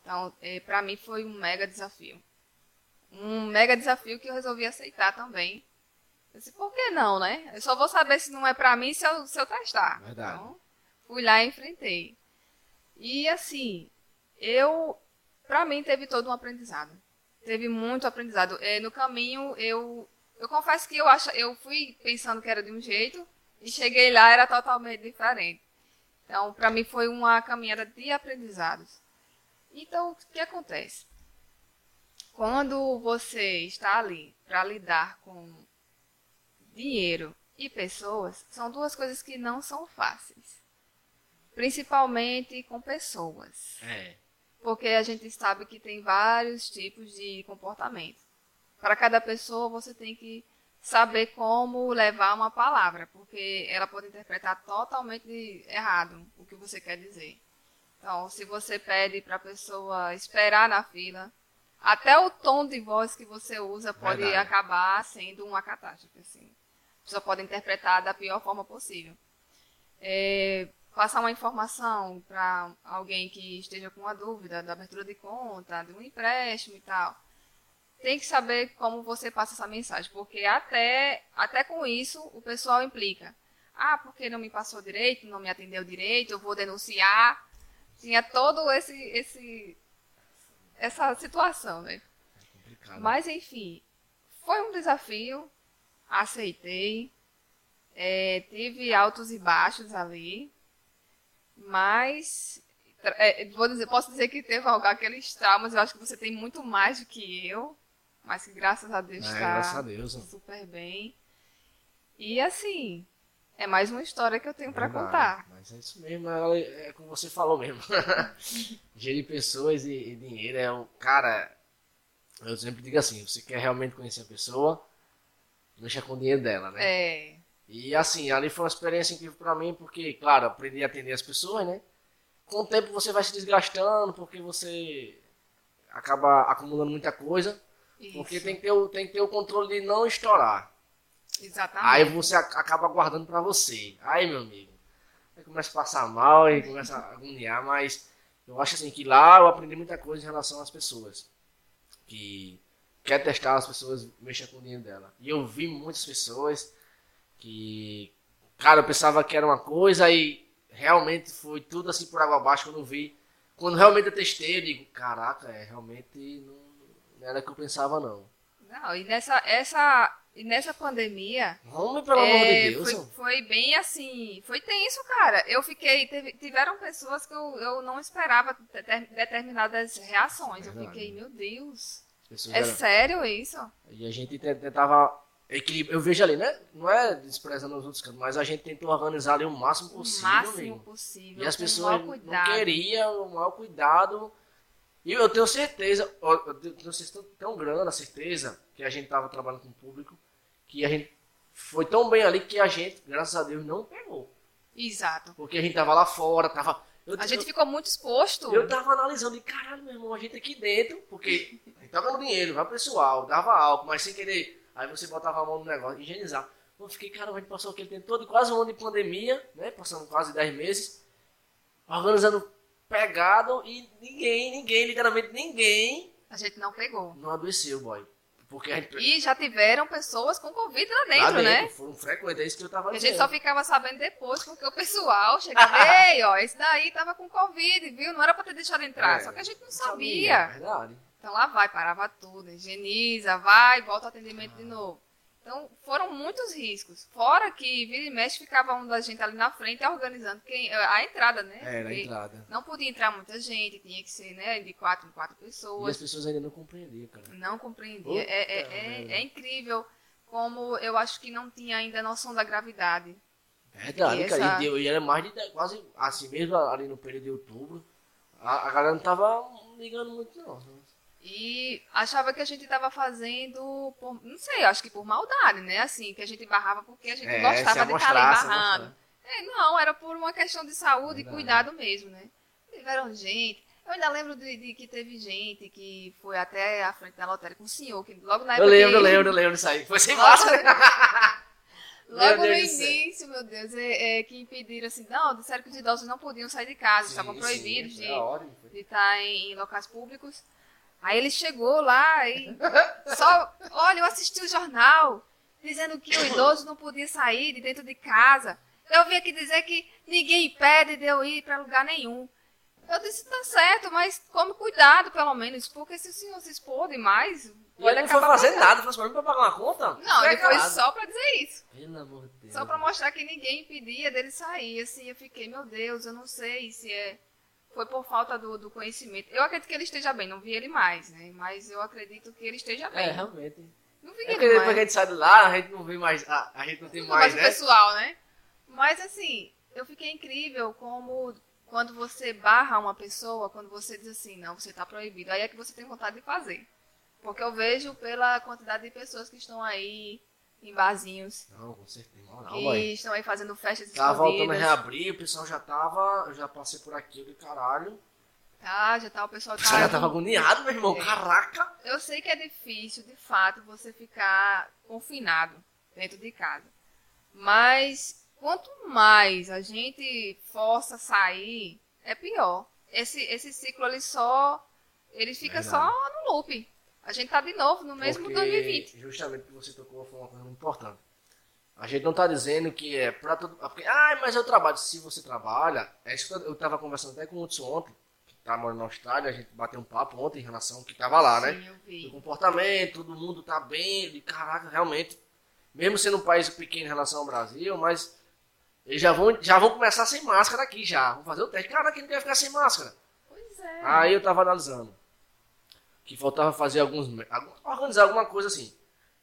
Então, é, para mim foi um mega desafio. Um mega desafio que eu resolvi aceitar também. Disse, por que não, né? Eu só vou saber se não é para mim se eu, se eu testar. Verdade. Então, fui lá e enfrentei. E assim, eu, para mim, teve todo um aprendizado. Teve muito aprendizado. É, no caminho, eu, eu confesso que eu, acho, eu fui pensando que era de um jeito e cheguei lá era totalmente diferente. Então, para mim, foi uma caminhada de aprendizados. Então, o que acontece? Quando você está ali para lidar com dinheiro e pessoas, são duas coisas que não são fáceis. Principalmente com pessoas. É. Porque a gente sabe que tem vários tipos de comportamento. Para cada pessoa, você tem que saber como levar uma palavra, porque ela pode interpretar totalmente errado o que você quer dizer. Então, se você pede para a pessoa esperar na fila, até o tom de voz que você usa pode Verdade. acabar sendo uma catástrofe. Assim. Pessoa pode interpretar da pior forma possível. É, passar uma informação para alguém que esteja com uma dúvida da abertura de conta, de um empréstimo e tal. Tem que saber como você passa essa mensagem, porque até, até com isso o pessoal implica. Ah, porque não me passou direito, não me atendeu direito, eu vou denunciar. Tinha todo esse, esse essa situação, né? Complicado. Mas enfim, foi um desafio, aceitei, é, tive altos e baixos ali, mas é, vou dizer, posso dizer que teve algo- aqueles traumas, eu acho que você tem muito mais do que eu, mas que graças a Deus É, está graças a Deus. super bem. E assim, é mais uma história que eu tenho para contar. Mas é isso mesmo, é, é como você falou mesmo. Gerir pessoas e, e dinheiro é um. Cara, eu sempre digo assim: você quer realmente conhecer a pessoa, mexa com o dinheiro dela, né? É, E assim, ali foi uma experiência incrível pra mim, porque, claro, aprendi a atender as pessoas, né? Com o tempo você vai se desgastando, porque você acaba acumulando muita coisa. Porque isso, tem que, ter o, tem que ter o controle de não estourar. exatamente. Aí você ac- acaba guardando pra você. Aí, meu amigo, aí começa a passar mal e começa a agoniar, mas eu acho assim que lá eu aprendi muita coisa em relação às pessoas. Que quer testar as pessoas, mexa com o dinheiro dela. E eu vi muitas pessoas que, cara, eu pensava que era uma coisa e realmente foi tudo assim por água abaixo quando eu vi. Quando realmente eu testei, eu digo, caraca, é, realmente não, era o que eu pensava não. Não, e nessa, essa, e nessa pandemia, Homem, pelo amor é, de Deus. foi, foi bem assim, foi tenso, cara. Eu fiquei, teve- tiveram pessoas que eu, eu não esperava deter- determinadas reações. Eu Verdade. fiquei, meu Deus, é eram- sério isso? E a gente te- tentava equilibrar. Eu vejo ali, né? Não é desprezando os outros cantos, mas a gente tentou organizar ali o máximo O possível. máximo amigo. possível, E as pessoas não queriam o maior cuidado. E eu tenho certeza, eu tenho certeza tão grande a certeza que a gente estava trabalhando com o público, que a gente foi tão bem ali que a gente, graças a Deus, não pegou. Exato. Porque a gente tava lá fora, tava. Eu, A gente eu, ficou muito exposto. eu tava analisando e caralho, meu irmão, a gente aqui dentro, porque a tava no dinheiro, vai pessoal, dava álcool, mas sem querer. Aí você botava a mão no negócio, higienizar. Eu fiquei, cara, a gente passou aquele tempo todo, quase um ano de pandemia, né? Passando quase 10 meses, organizando pegado e ninguém, ninguém, literalmente ninguém A gente não pegou. não adoeceu, boy. Porque a gente. E já tiveram pessoas com Covid lá lá dentro, né? Foram frequentes, é isso que eu tava A dizendo. gente só ficava sabendo depois, porque o pessoal chegava, ei, ó, esse daí tava com Covid, viu? Não era pra ter deixado entrar, É, só que a gente não Não sabia. É verdade. Então lá vai, parava tudo, higieniza, vai, volta ao atendimento de novo. Então foram muitos riscos. Fora que vira e mexe ficava um da gente ali na frente organizando quem, a entrada, né? Era a Porque entrada. Não podia entrar muita gente, tinha que ser né, de quatro em quatro E as pessoas. pessoas ainda não compreendiam, cara. Não compreendia. Puta É, é, é, é incrível como eu acho que não tinha ainda noção da gravidade. Verdade, E cara. essa- E, deu, e era mais de quase assim mesmo ali no período de outubro. A, a galera não tava ligando muito, não. E achava que a gente estava fazendo, por, não sei, acho que por maldade, né? Assim, que a gente barrava porque a gente É, gostava de estar ali barrando. É, não, era por uma questão de saúde Verdade. e cuidado mesmo, né? Tiveram gente. Eu ainda lembro de, de que teve gente que foi até a frente da lotérica, um senhor, que logo na Eu época. lembro, eu lembro, eu lembro disso aí. Foi sem máscara. Logo no início, meu Deus, é, é, que impediram assim, não, disseram que os idosos não podiam sair de casa, estavam Sim, proibidos sim, de, hora, foi. de estar em, em locais públicos. Aí ele chegou lá e só, olha, eu assisti o jornal dizendo que o idoso não podia sair de dentro de casa. Eu vi aqui dizer que ninguém impede de eu ir para lugar nenhum. Eu disse, tá certo, mas tome cuidado pelo menos, porque se o senhor se expor demais, E ele pode não foi fazer pagando. nada, falou assim, pra mim pra pagar uma conta? Não, ele foi só para dizer isso. Pelo amor de Deus. Só pra mostrar que ninguém impedia dele sair. Assim, eu fiquei, meu Deus, eu não sei se é. Foi por falta do, do conhecimento. Eu acredito que ele esteja bem, não vi ele mais, né? Mas eu acredito que ele esteja bem. É, realmente. Não vi É ele porque depois mais. que a gente sai de lá, a gente não vê mais. A, a gente não tem Não mais, mais né? pessoal, né? Mas assim, eu fiquei incrível como quando você barra uma pessoa, quando você diz assim, não, você está proibido, aí é que você tem vontade de fazer. Porque eu vejo pela quantidade de pessoas que estão aí em barzinhos, Não, com certeza. Não, não, que mãe. estão aí fazendo festas Tava voltando a escondidas. reabrir, o pessoal já tava. Eu já passei por aqui, eu caralho. Tá, já tá, o pessoal O pessoal já tá. tava agoniado, meu irmão. É. Caraca! Eu sei que é difícil, de fato, você ficar confinado dentro de casa. Mas quanto mais a gente força sair, é pior. Esse, esse ciclo ali só. Ele fica Verdade. só no loop. A gente tá de novo no mesmo Porque 2020. Justamente o que você tocou foi uma coisa muito importante. A gente não tá dizendo que é pra todo. Porque, ah, mas eu trabalho. Se você trabalha, é isso que eu eu tava conversando até com o Hudson ontem, que tá morando na Austrália, a gente bateu um papo ontem em relação ao que tava lá, né? Sim, eu do vi. comportamento, todo mundo tá bem, de caraca, realmente. Mesmo sendo um país pequeno em relação ao Brasil, mas eles já vão, já vão começar sem máscara aqui já. Vão fazer o teste. Caraca, quem não quer ficar sem máscara? Pois é. Aí eu tava analisando que faltava fazer alguns. organizar alguma coisa assim.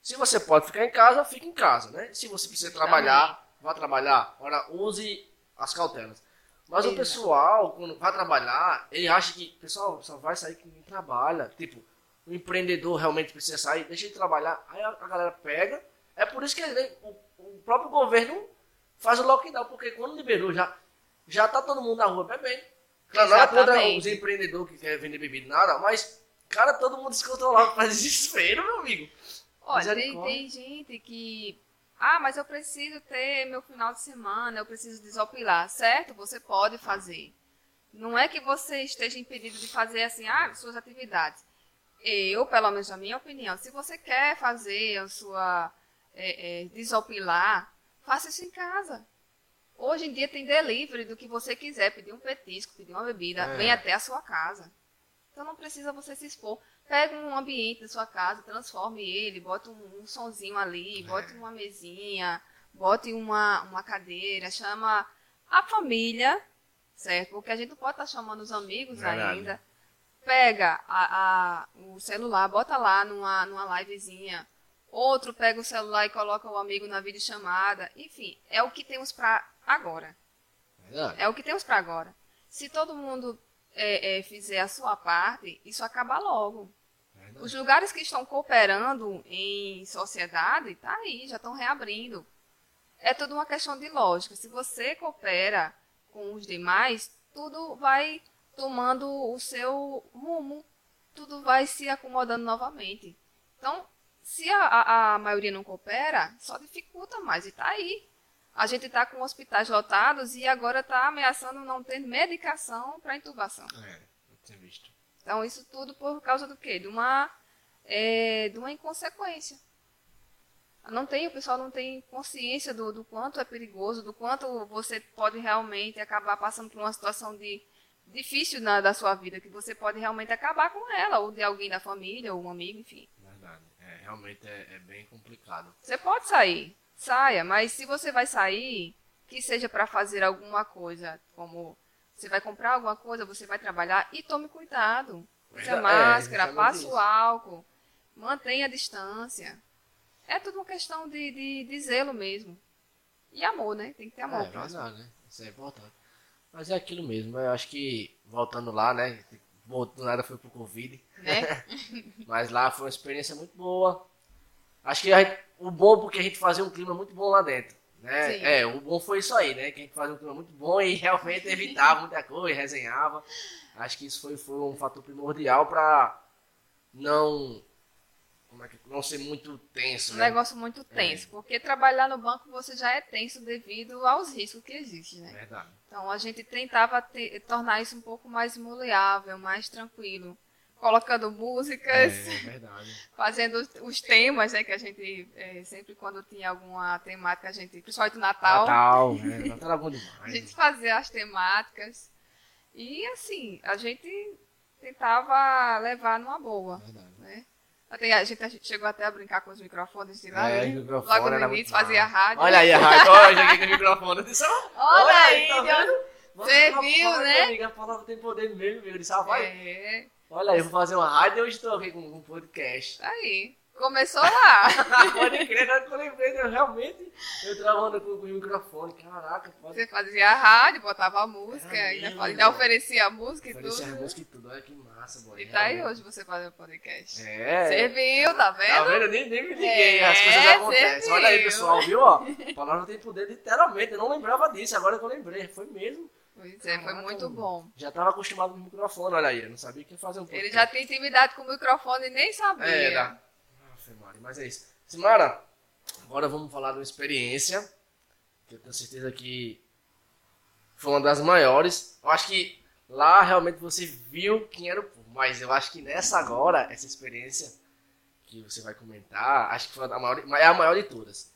Se você pode ficar em casa, fique em casa, né? Se você precisa trabalhar, vá trabalhar. Ora, use as cautelas. Mas o pessoal, quando vai trabalhar, ele acha que, pessoal, só vai sair quem trabalha. Tipo, o empreendedor realmente precisa sair, deixa ele trabalhar. Aí a, galera pega. É por isso que ele- o, o próprio governo faz o lockdown, porque quando liberou, já, já tá todo mundo na rua bebendo. Claro, nada contra Exatamente. os empreendedores que querem vender bebida, nada, mas, cara, todo mundo descontrolado, faz desespero, meu amigo. Olha, tem, tem gente que. Ah, mas eu preciso ter meu final de semana, eu preciso desopilar. Certo? Você pode fazer. Não é que você esteja impedido de fazer assim, ah, suas atividades. Eu, pelo menos na minha opinião, se você quer fazer a sua. É, é, desopilar, faça isso em casa. Hoje em dia tem delivery do que você quiser, pedir um petisco, pedir uma bebida, É. vem até a sua casa. Então não precisa você se expor. Pega um ambiente da sua casa, transforme ele, bota um, um sonzinho ali, bote uma mesinha, bote uma, uma cadeira, chama a família, certo? Porque a gente não pode estar chamando os amigos Verdade. ainda. Pega a, a- o celular, bota lá numa, numa livezinha. Outro pega o celular e coloca o amigo na videochamada. Enfim, é o que temos para agora. Verdade. É o que temos para agora. Se todo mundo é, é, fizer a sua parte, isso acaba logo. Os lugares que estão cooperando em sociedade, tá aí, já estão reabrindo. É tudo uma questão de lógica. Se você coopera com os demais, tudo vai tomando o seu rumo, tudo vai se acomodando novamente. Então, se a, a, a maioria não coopera, só dificulta mais. E tá aí. A gente está com hospitais lotados e agora está ameaçando não ter medicação para intubação. É, eu tinha visto. Então, isso tudo por causa do quê? De uma, é, de uma inconsequência. Não tem, o pessoal não tem consciência do, do quanto é perigoso, do quanto você pode realmente acabar passando por uma situação de difícil na, da sua vida, que você pode realmente acabar com ela, ou de alguém da família, ou um amigo, enfim. Verdade. É, realmente é, é bem complicado. Você pode sair, saia, mas se você vai sair, que seja para fazer alguma coisa, como você vai comprar alguma coisa, você vai trabalhar e tome cuidado. Use a É, máscara, justamente passe o álcool, mantenha a distância. É tudo uma questão de, de, de zelo mesmo. E amor, né? Tem que ter amor. é verdade, né? Isso é importante. Mas é aquilo mesmo. Eu acho que, voltando lá, né? Do nada foi pro Covid. Né? Mas lá foi uma experiência muito boa. Acho que a gente- o bom porque a gente fazia um clima muito bom lá dentro. Né? Sim. É, o bom foi isso aí, né? Que a gente fazia um clima muito bom e realmente evitava muita coisa, resenhava. Acho que isso foi, foi um fator primordial para não como é que, não ser muito tenso. Um né? negócio muito tenso, porque trabalhar no banco você já é tenso devido aos riscos que existem, né? Verdade. Então a gente tentava te- tornar isso um pouco mais moleável, mais tranquilo, colocando músicas, É verdade. fazendo os, temas, né? Que a gente eh, sempre quando tinha alguma temática, a gente, principalmente Natal, Natal, é, Natal era bom a demais. gente fazia as temáticas e assim a gente tentava levar numa boa, Verdade. né? Até a gente, a gente chegou até a brincar com os microfones de lá, É, né? Logo no início fazia massa. rádio. Olha aí a rádio, olha aqui com o microfone. Disse, ó, Olha aí, tá? Você viu, né? Amiga, a palavra tem poder mesmo. Eu disse, ah, vai. É, Olha aí, eu vou fazer uma rádio e hoje estou aqui com um podcast. aí. Começou lá. Pode crer, agora que eu lembrei, eu realmente, eu travando com, com o microfone. Caraca, pode Você fazia a rádio, botava a música, É ainda, mesmo, ainda cara. oferecia a música e oferecer a tudo. música e tudo. Olha que massa, boy. E tá aí hoje você fazendo podcast. É. Você viu, tá Tá vendo? vendo? Nem, nem me liguei, É, as coisas acontecem. Olha aí, pessoal, viu? Ó, a palavra tem poder literalmente. Eu não lembrava disso, agora que eu lembrei. Foi mesmo. Pois é, foi muito bom. Já tava acostumado com o microfone, olha aí. Eu não sabia que ia fazer um Ele já tem intimidade com o microfone e nem sabia. Era. Aff, Mari, mas é isso. Simara, agora vamos falar de uma experiência que eu tenho certeza que foi uma das maiores. Eu acho que lá realmente você viu quem era o povo, mas eu acho que nessa agora, essa experiência que você vai comentar, acho que foi a maior, é a maior de todas.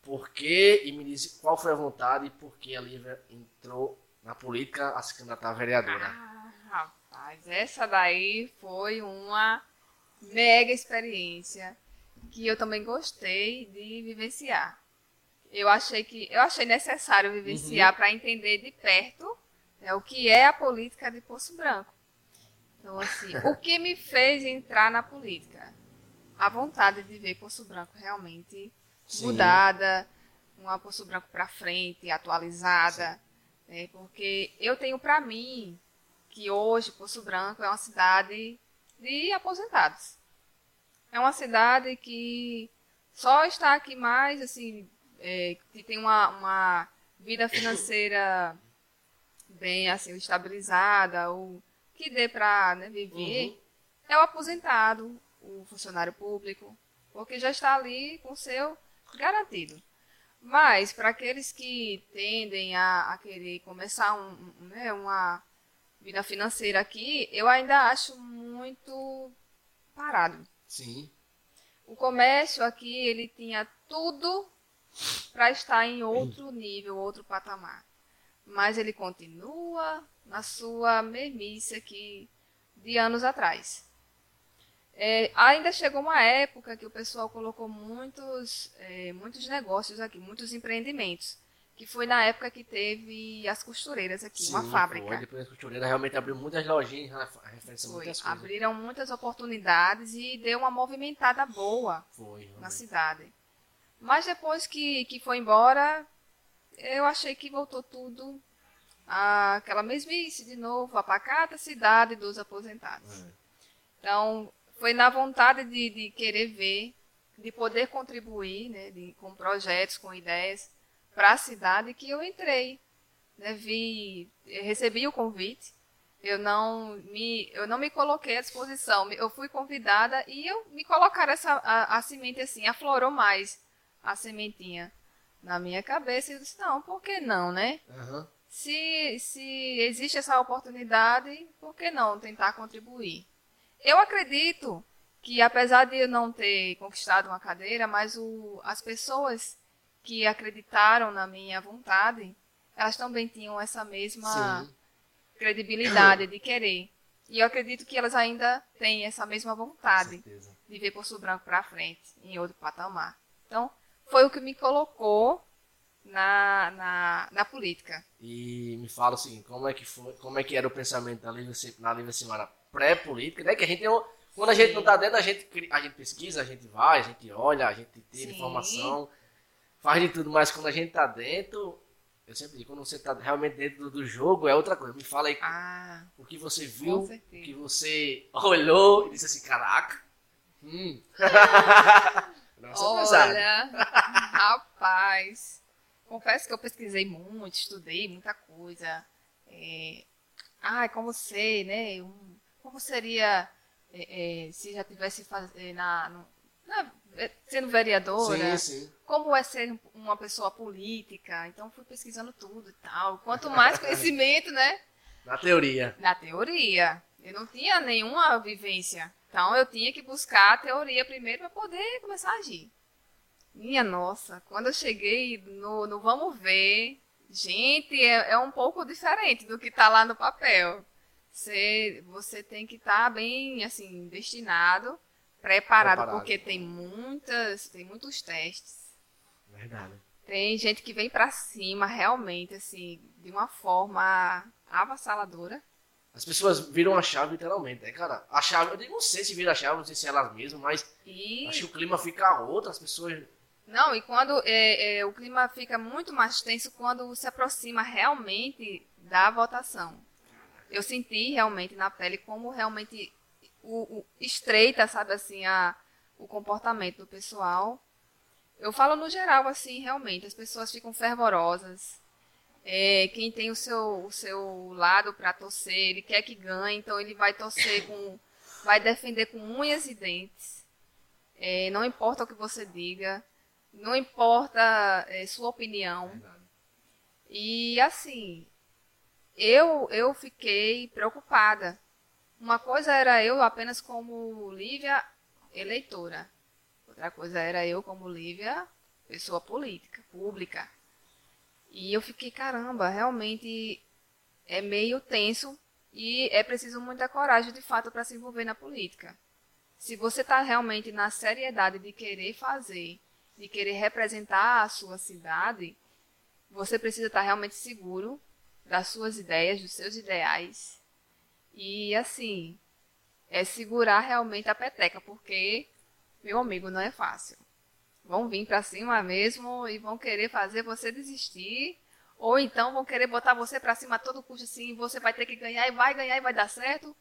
Por que, e me diz qual foi a vontade e por que a Lívia entrou na política a se candidatar a vereadora. Ah, rapaz, essa daí foi uma mega experiência que eu também gostei de vivenciar. Eu achei que eu achei necessário Uhum. vivenciar para entender de perto né, o que é a política de Poço Branco. Então, assim, o que me fez entrar na política? A vontade de ver Poço Branco realmente Sim. mudada, uma Poço Branco para frente, atualizada, né, porque eu tenho para mim que hoje Poço Branco é uma cidade de aposentados. É uma cidade que só está aqui mais, assim, é, que tem uma, uma vida financeira bem, assim, estabilizada, ou que dê para né, viver, Uhum. é o aposentado, o funcionário público, porque já está ali com o seu garantido. Mas, para aqueles que tendem a, a querer começar um, um, né, uma vida financeira aqui, eu ainda acho muito parado. Sim. O comércio aqui, ele tinha tudo para estar em outro nível, outro patamar. Mas ele continua na sua mesmice aqui de anos atrás. É, ainda chegou uma época que o pessoal colocou muitos, é, muitos negócios aqui, muitos empreendimentos. Que foi na época que teve as costureiras aqui, uma Sim, fábrica. Foi. Depois a costureira realmente abriu muitas lojinhas, referência a Foi. muitas coisas. Abriram muitas oportunidades e deu uma movimentada boa Foi, na cidade. Mas depois que, que foi embora, eu achei que voltou tudo àquela mesmice de novo, a pacata cidade dos aposentados. É. Então, foi na vontade de, de querer ver, de poder contribuir né, de, com projetos, com ideias para a cidade que eu entrei. Né, vi, recebi o convite, eu não, me, eu não me coloquei à disposição, eu fui convidada e eu me colocaram essa, a, a semente assim, aflorou mais a sementinha na minha cabeça e eu disse, não, por que não, né? Aham. se, se existe essa oportunidade, por que não tentar contribuir? Eu acredito que, apesar de eu não ter conquistado uma cadeira, mas o, as pessoas que acreditaram na minha vontade, elas também tinham essa mesma Sim. credibilidade de querer. E eu acredito que elas ainda têm essa mesma vontade de ver Poço Branco para frente, em outro patamar. Então, foi o que me colocou na, na, na política. E me fala o seguinte, como é que foi, como é que era o pensamento da Lívia, na Lívia Simara pré-política, né? Que a gente tem um- quando a gente não tá dentro, a gente, a gente pesquisa, a gente vai, a gente olha, a gente tira Sim. informação, faz de tudo, mas quando a gente tá dentro, eu sempre digo, quando você tá realmente dentro do, jogo, é outra coisa. Me fala aí Ah, o que você viu, o que você olhou e disse assim, caraca, hum. Nossa, pesado. olha, rapaz, confesso que eu pesquisei muito, estudei muita coisa. É, ah, com você, né? Um, como seria é, é, se já tivesse faz, é, na, no, na, é, sendo vereadora? Sim, sim. Como é ser uma pessoa política? Então fui pesquisando tudo e tal. Quanto mais conhecimento, né? Na teoria. Na teoria. Eu não tinha nenhuma vivência. Então eu tinha que buscar a teoria primeiro para poder começar a agir. Minha nossa, quando eu cheguei no, no Vamos Ver, gente, é, é um pouco diferente do que está lá no papel. Você, você tem que estar tá bem assim, destinado, preparado, preparado, porque tem muitas, tem muitos testes. Verdade. Tem gente que vem para cima realmente, assim, de uma forma avassaladora. As pessoas viram a chave literalmente, né, cara? A chave, eu não sei se vira a chave, não sei se é elas mesmas, mas e... acho que o clima fica outro, as pessoas. Não, e quando é, é, o clima fica muito mais tenso quando se aproxima realmente da votação. Eu senti realmente na pele como realmente o, o estreita, sabe assim, a, o comportamento do pessoal. Eu falo no geral, assim, realmente, as pessoas ficam fervorosas, é, quem tem o seu, o seu lado para torcer, ele quer que ganhe, então ele vai torcer com. vai defender com unhas e dentes. É, não importa o que você diga, não importa é, sua opinião. E assim, eu, eu fiquei preocupada. Uma coisa era eu apenas como Lívia eleitora. Outra coisa era eu como Lívia pessoa política, pública. E eu fiquei, caramba, realmente é meio tenso e é preciso muita coragem, de fato, para se envolver na política. Se você está realmente na seriedade de querer fazer, de querer representar a sua cidade, você precisa estar tá realmente seguro das suas ideias, dos seus ideais. E assim, é segurar realmente a peteca, porque, meu amigo, não é fácil vão vir para cima mesmo e vão querer fazer você desistir, ou então vão querer botar você para cima a todo custo assim, você vai ter que ganhar e vai ganhar e vai dar certo.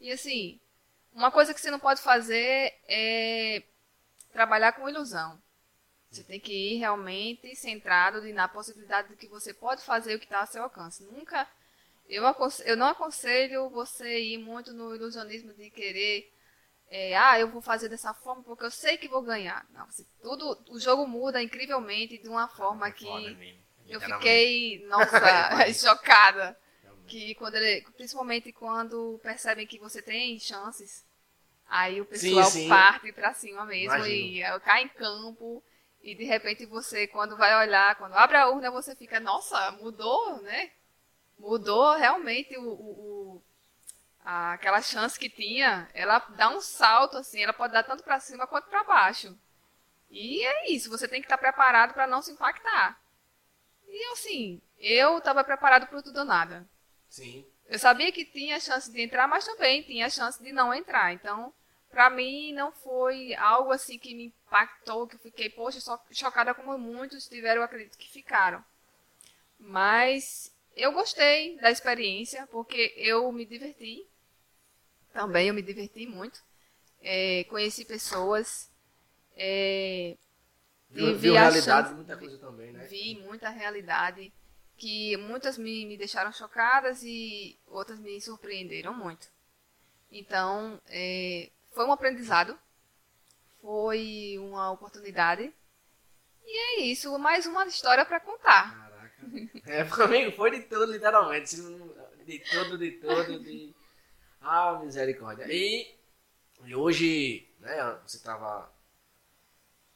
E assim, uma coisa que você não pode fazer é trabalhar com ilusão. Você tem que ir realmente centrado na possibilidade de que você pode fazer o que está ao seu alcance. Nunca, eu, eu não aconselho você ir muito no ilusionismo de querer é, ah, eu vou fazer dessa forma porque eu sei que vou ganhar. Não, tudo, o jogo muda incrivelmente de uma forma que eu fiquei, nossa, chocada. Que quando ele, principalmente quando percebem que você tem chances, aí o pessoal sim, sim. parte para cima mesmo Imagino. e cai em campo. E de repente você, quando vai olhar, quando abre a urna, você fica, nossa, mudou, né? Mudou realmente o, o aquela chance que tinha, ela dá um salto assim, ela pode dar tanto para cima quanto para baixo. E é isso, você tem que estar tá preparado para não se impactar. E assim, eu estava preparado para tudo ou nada. Sim. Eu sabia que tinha chance de entrar, mas também tinha chance de não entrar. Então, para mim não foi algo assim que me impactou, que eu fiquei, poxa, só chocada como muitos tiveram, acredito que ficaram. Mas eu gostei da experiência, porque eu me diverti. Também eu me diverti muito. É, conheci pessoas. É, viu, viu realidade, muita coisa também, né? Vi muita realidade que muitas me, me deixaram chocadas e outras me surpreenderam muito. Então, é, foi um aprendizado, foi uma oportunidade. E é isso, mais uma história para contar. Caraca. É, comigo foi de tudo, literalmente. De tudo, de tudo, de ah, misericórdia. E, e hoje, né, você estava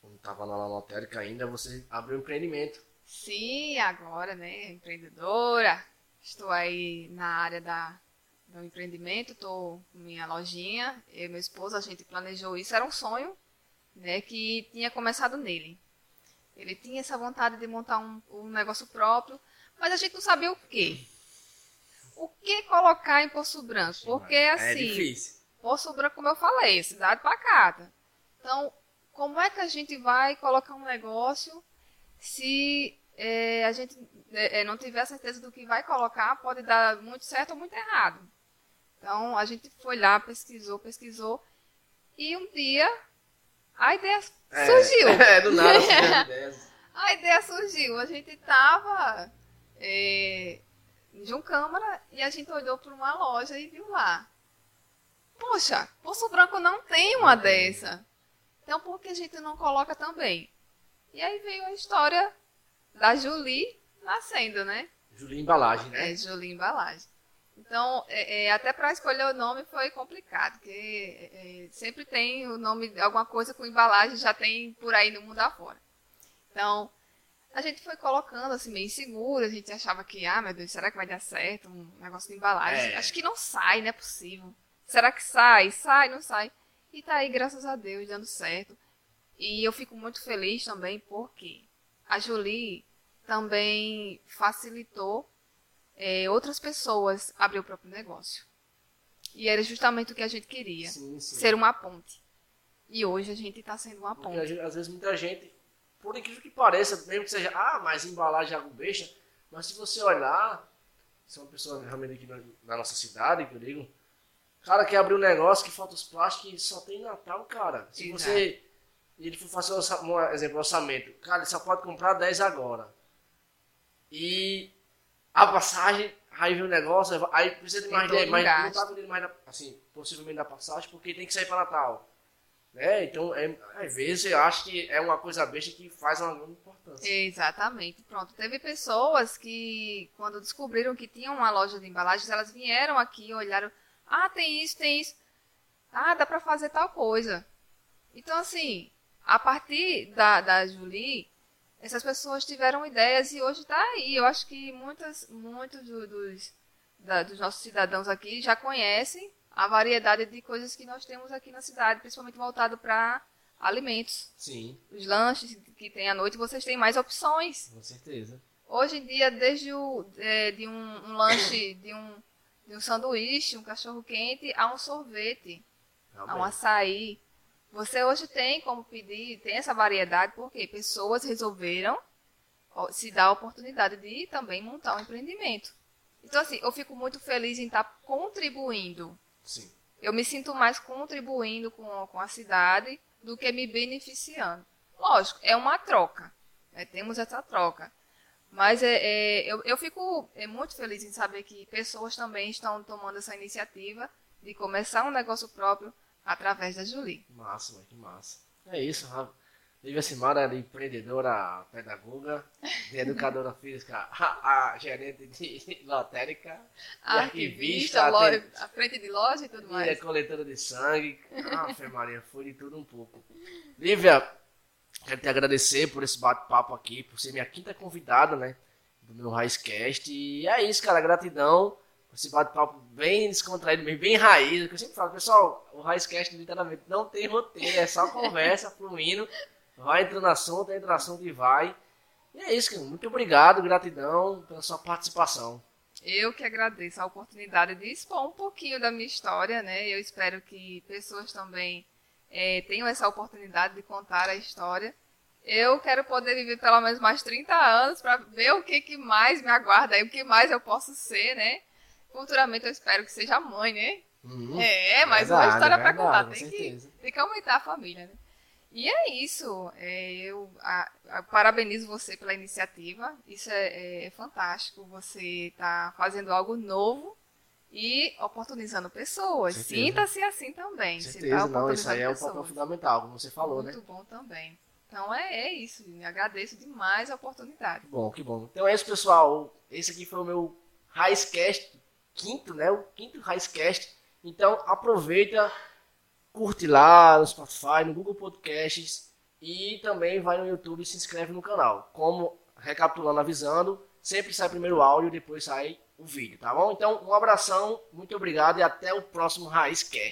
quando estava lá na lotérica ainda, você abriu um empreendimento. Sim, agora, né, empreendedora. Estou aí na área da, do empreendimento, estou com minha lojinha. Eu e meu esposo, a gente planejou isso, era um sonho, né, que tinha começado nele. Ele tinha essa vontade de montar um, um negócio próprio, mas a gente não sabia o quê o que colocar em Poço Branco? Porque é assim, é difícil. Poço Branco, como eu falei, é cidade pacata. Então, como é que a gente vai colocar um negócio se é, a gente é, é, não tiver certeza do que vai colocar, pode dar muito certo ou muito errado. Então, a gente foi lá, pesquisou, pesquisou, e um dia a ideia é, surgiu. É, do nada surgiu a ideia. a ideia surgiu. A gente estava é, em João Câmara e a gente olhou para uma loja e viu lá. Poxa, Poço Branco não tem uma dessa. Então por que a gente não coloca também? E aí veio a história da Julie nascendo, né? Julie Embalagem, né? É, Julie Embalagem. Então, é, é, até para escolher o nome foi complicado, porque é, é, sempre tem o nome, alguma coisa com embalagem, já tem por aí no mundo afora. Então, a gente foi colocando assim, meio inseguro, a gente achava que, ah, meu Deus, será que vai dar certo um negócio de embalagem? É. Acho que não sai, não é possível. Será que sai? Sai, não sai. E tá aí, graças a Deus, dando certo. E eu fico muito feliz também porque a Julie também facilitou é, outras pessoas abrir o próprio negócio. E era justamente o que a gente queria, Sim, sim. ser uma ponte. E hoje a gente está sendo uma Porque ponte. às vezes- às vezes muita gente, por incrível que pareça, mesmo que seja, ah, mas embalagem é algo besta, mas se você olhar, se é uma pessoa realmente aqui na, na nossa cidade, que eu digo, cara quer abrir um negócio que falta os plásticos e só tem Natal, cara. Se Exato. você, ele for fazer um, um exemplo, orçamento, cara, ele só pode comprar 10 agora. E a passagem, aí vem o negócio, aí precisa de mais todo 10, um mas não tá vendendo mais, assim, possivelmente da passagem, porque tem que sair para Natal. Né? Então, é, às vezes eu acho que é uma coisa besta que faz uma grande importância. Exatamente, pronto. Teve pessoas que, quando descobriram que tinha uma loja de embalagens, elas vieram aqui olharam, ah, tem isso, tem isso. Ah, dá pra fazer tal coisa. Então, assim, a partir da, da Julie, essas pessoas tiveram ideias e hoje está aí. Eu acho que muitas, muitos do- dos, da- dos nossos cidadãos aqui já conhecem a variedade de coisas que nós temos aqui na cidade, principalmente voltado para alimentos. Sim, Os lanches que tem à noite, vocês têm mais opções. com certeza. Hoje em dia, desde o, é, de um, um lanche, de um, de um sanduíche, um cachorro quente, a um sorvete, a um Realmente. açaí. Você hoje tem como pedir, tem essa variedade, porque pessoas resolveram se dar a oportunidade de também montar um empreendimento. Então, assim, eu fico muito feliz em estar contribuindo. Sim. Eu me sinto mais contribuindo com, com a cidade do que me beneficiando. Lógico, é uma troca. né? Temos essa troca. Mas é, é, eu, eu fico é, muito feliz em saber que pessoas também estão tomando essa iniciativa de começar um negócio próprio através da Julie. Massa, mano, que massa. É isso, Lívia Simara é de pedagoga, educadora física, a, a gerente de lotérica, arquivista, atende- à frente de loja e tudo e é mais. coletora de sangue. Fê Maria, foi de tudo um pouco. Lívia, quero te agradecer por esse bate-papo aqui, por ser minha quinta convidada, né? Do meu Raizcast. E é isso, cara, gratidão. Esse bate-papo bem descontraído, bem, bem raiz. Que eu sempre falo, pessoal, o Raizcast literalmente não tem roteiro, é só conversa fluindo. Vai entrando assunto, entra assunto e vai. E é isso. Muito obrigado, gratidão pela sua participação. Eu que agradeço a oportunidade de expor um pouquinho da minha história, né? Eu espero que pessoas também eh, tenham essa oportunidade de contar a história. Eu quero poder viver pelo menos mais 30 anos para ver o que, que mais me aguarda aí, o que mais eu posso ser, né? Futuramente eu espero que seja mãe, né? Uhum. É, uma Verdade, história para contar. Tem que, tem que aumentar a família, né? E é isso. É, eu a- a- parabenizo você pela iniciativa. Isso é, é fantástico. Você está fazendo algo novo e oportunizando pessoas. Sinta-se assim também. Certeza, tá não, isso aí é um papel fundamental, como você falou, né? Muito bom também. Então é, é isso. Me agradeço demais a oportunidade. Que bom, que bom. Então é isso, pessoal. Esse aqui foi o meu Raizcast, quinto, né? O quinto Raizcast. Então aproveita, curte lá no Spotify, no Google Podcasts e também vai no YouTube e se inscreve no canal. Como recapitulando, avisando, sempre sai primeiro o áudio, depois sai o vídeo, tá bom? Então um abração, muito obrigado e até o próximo Raizcast.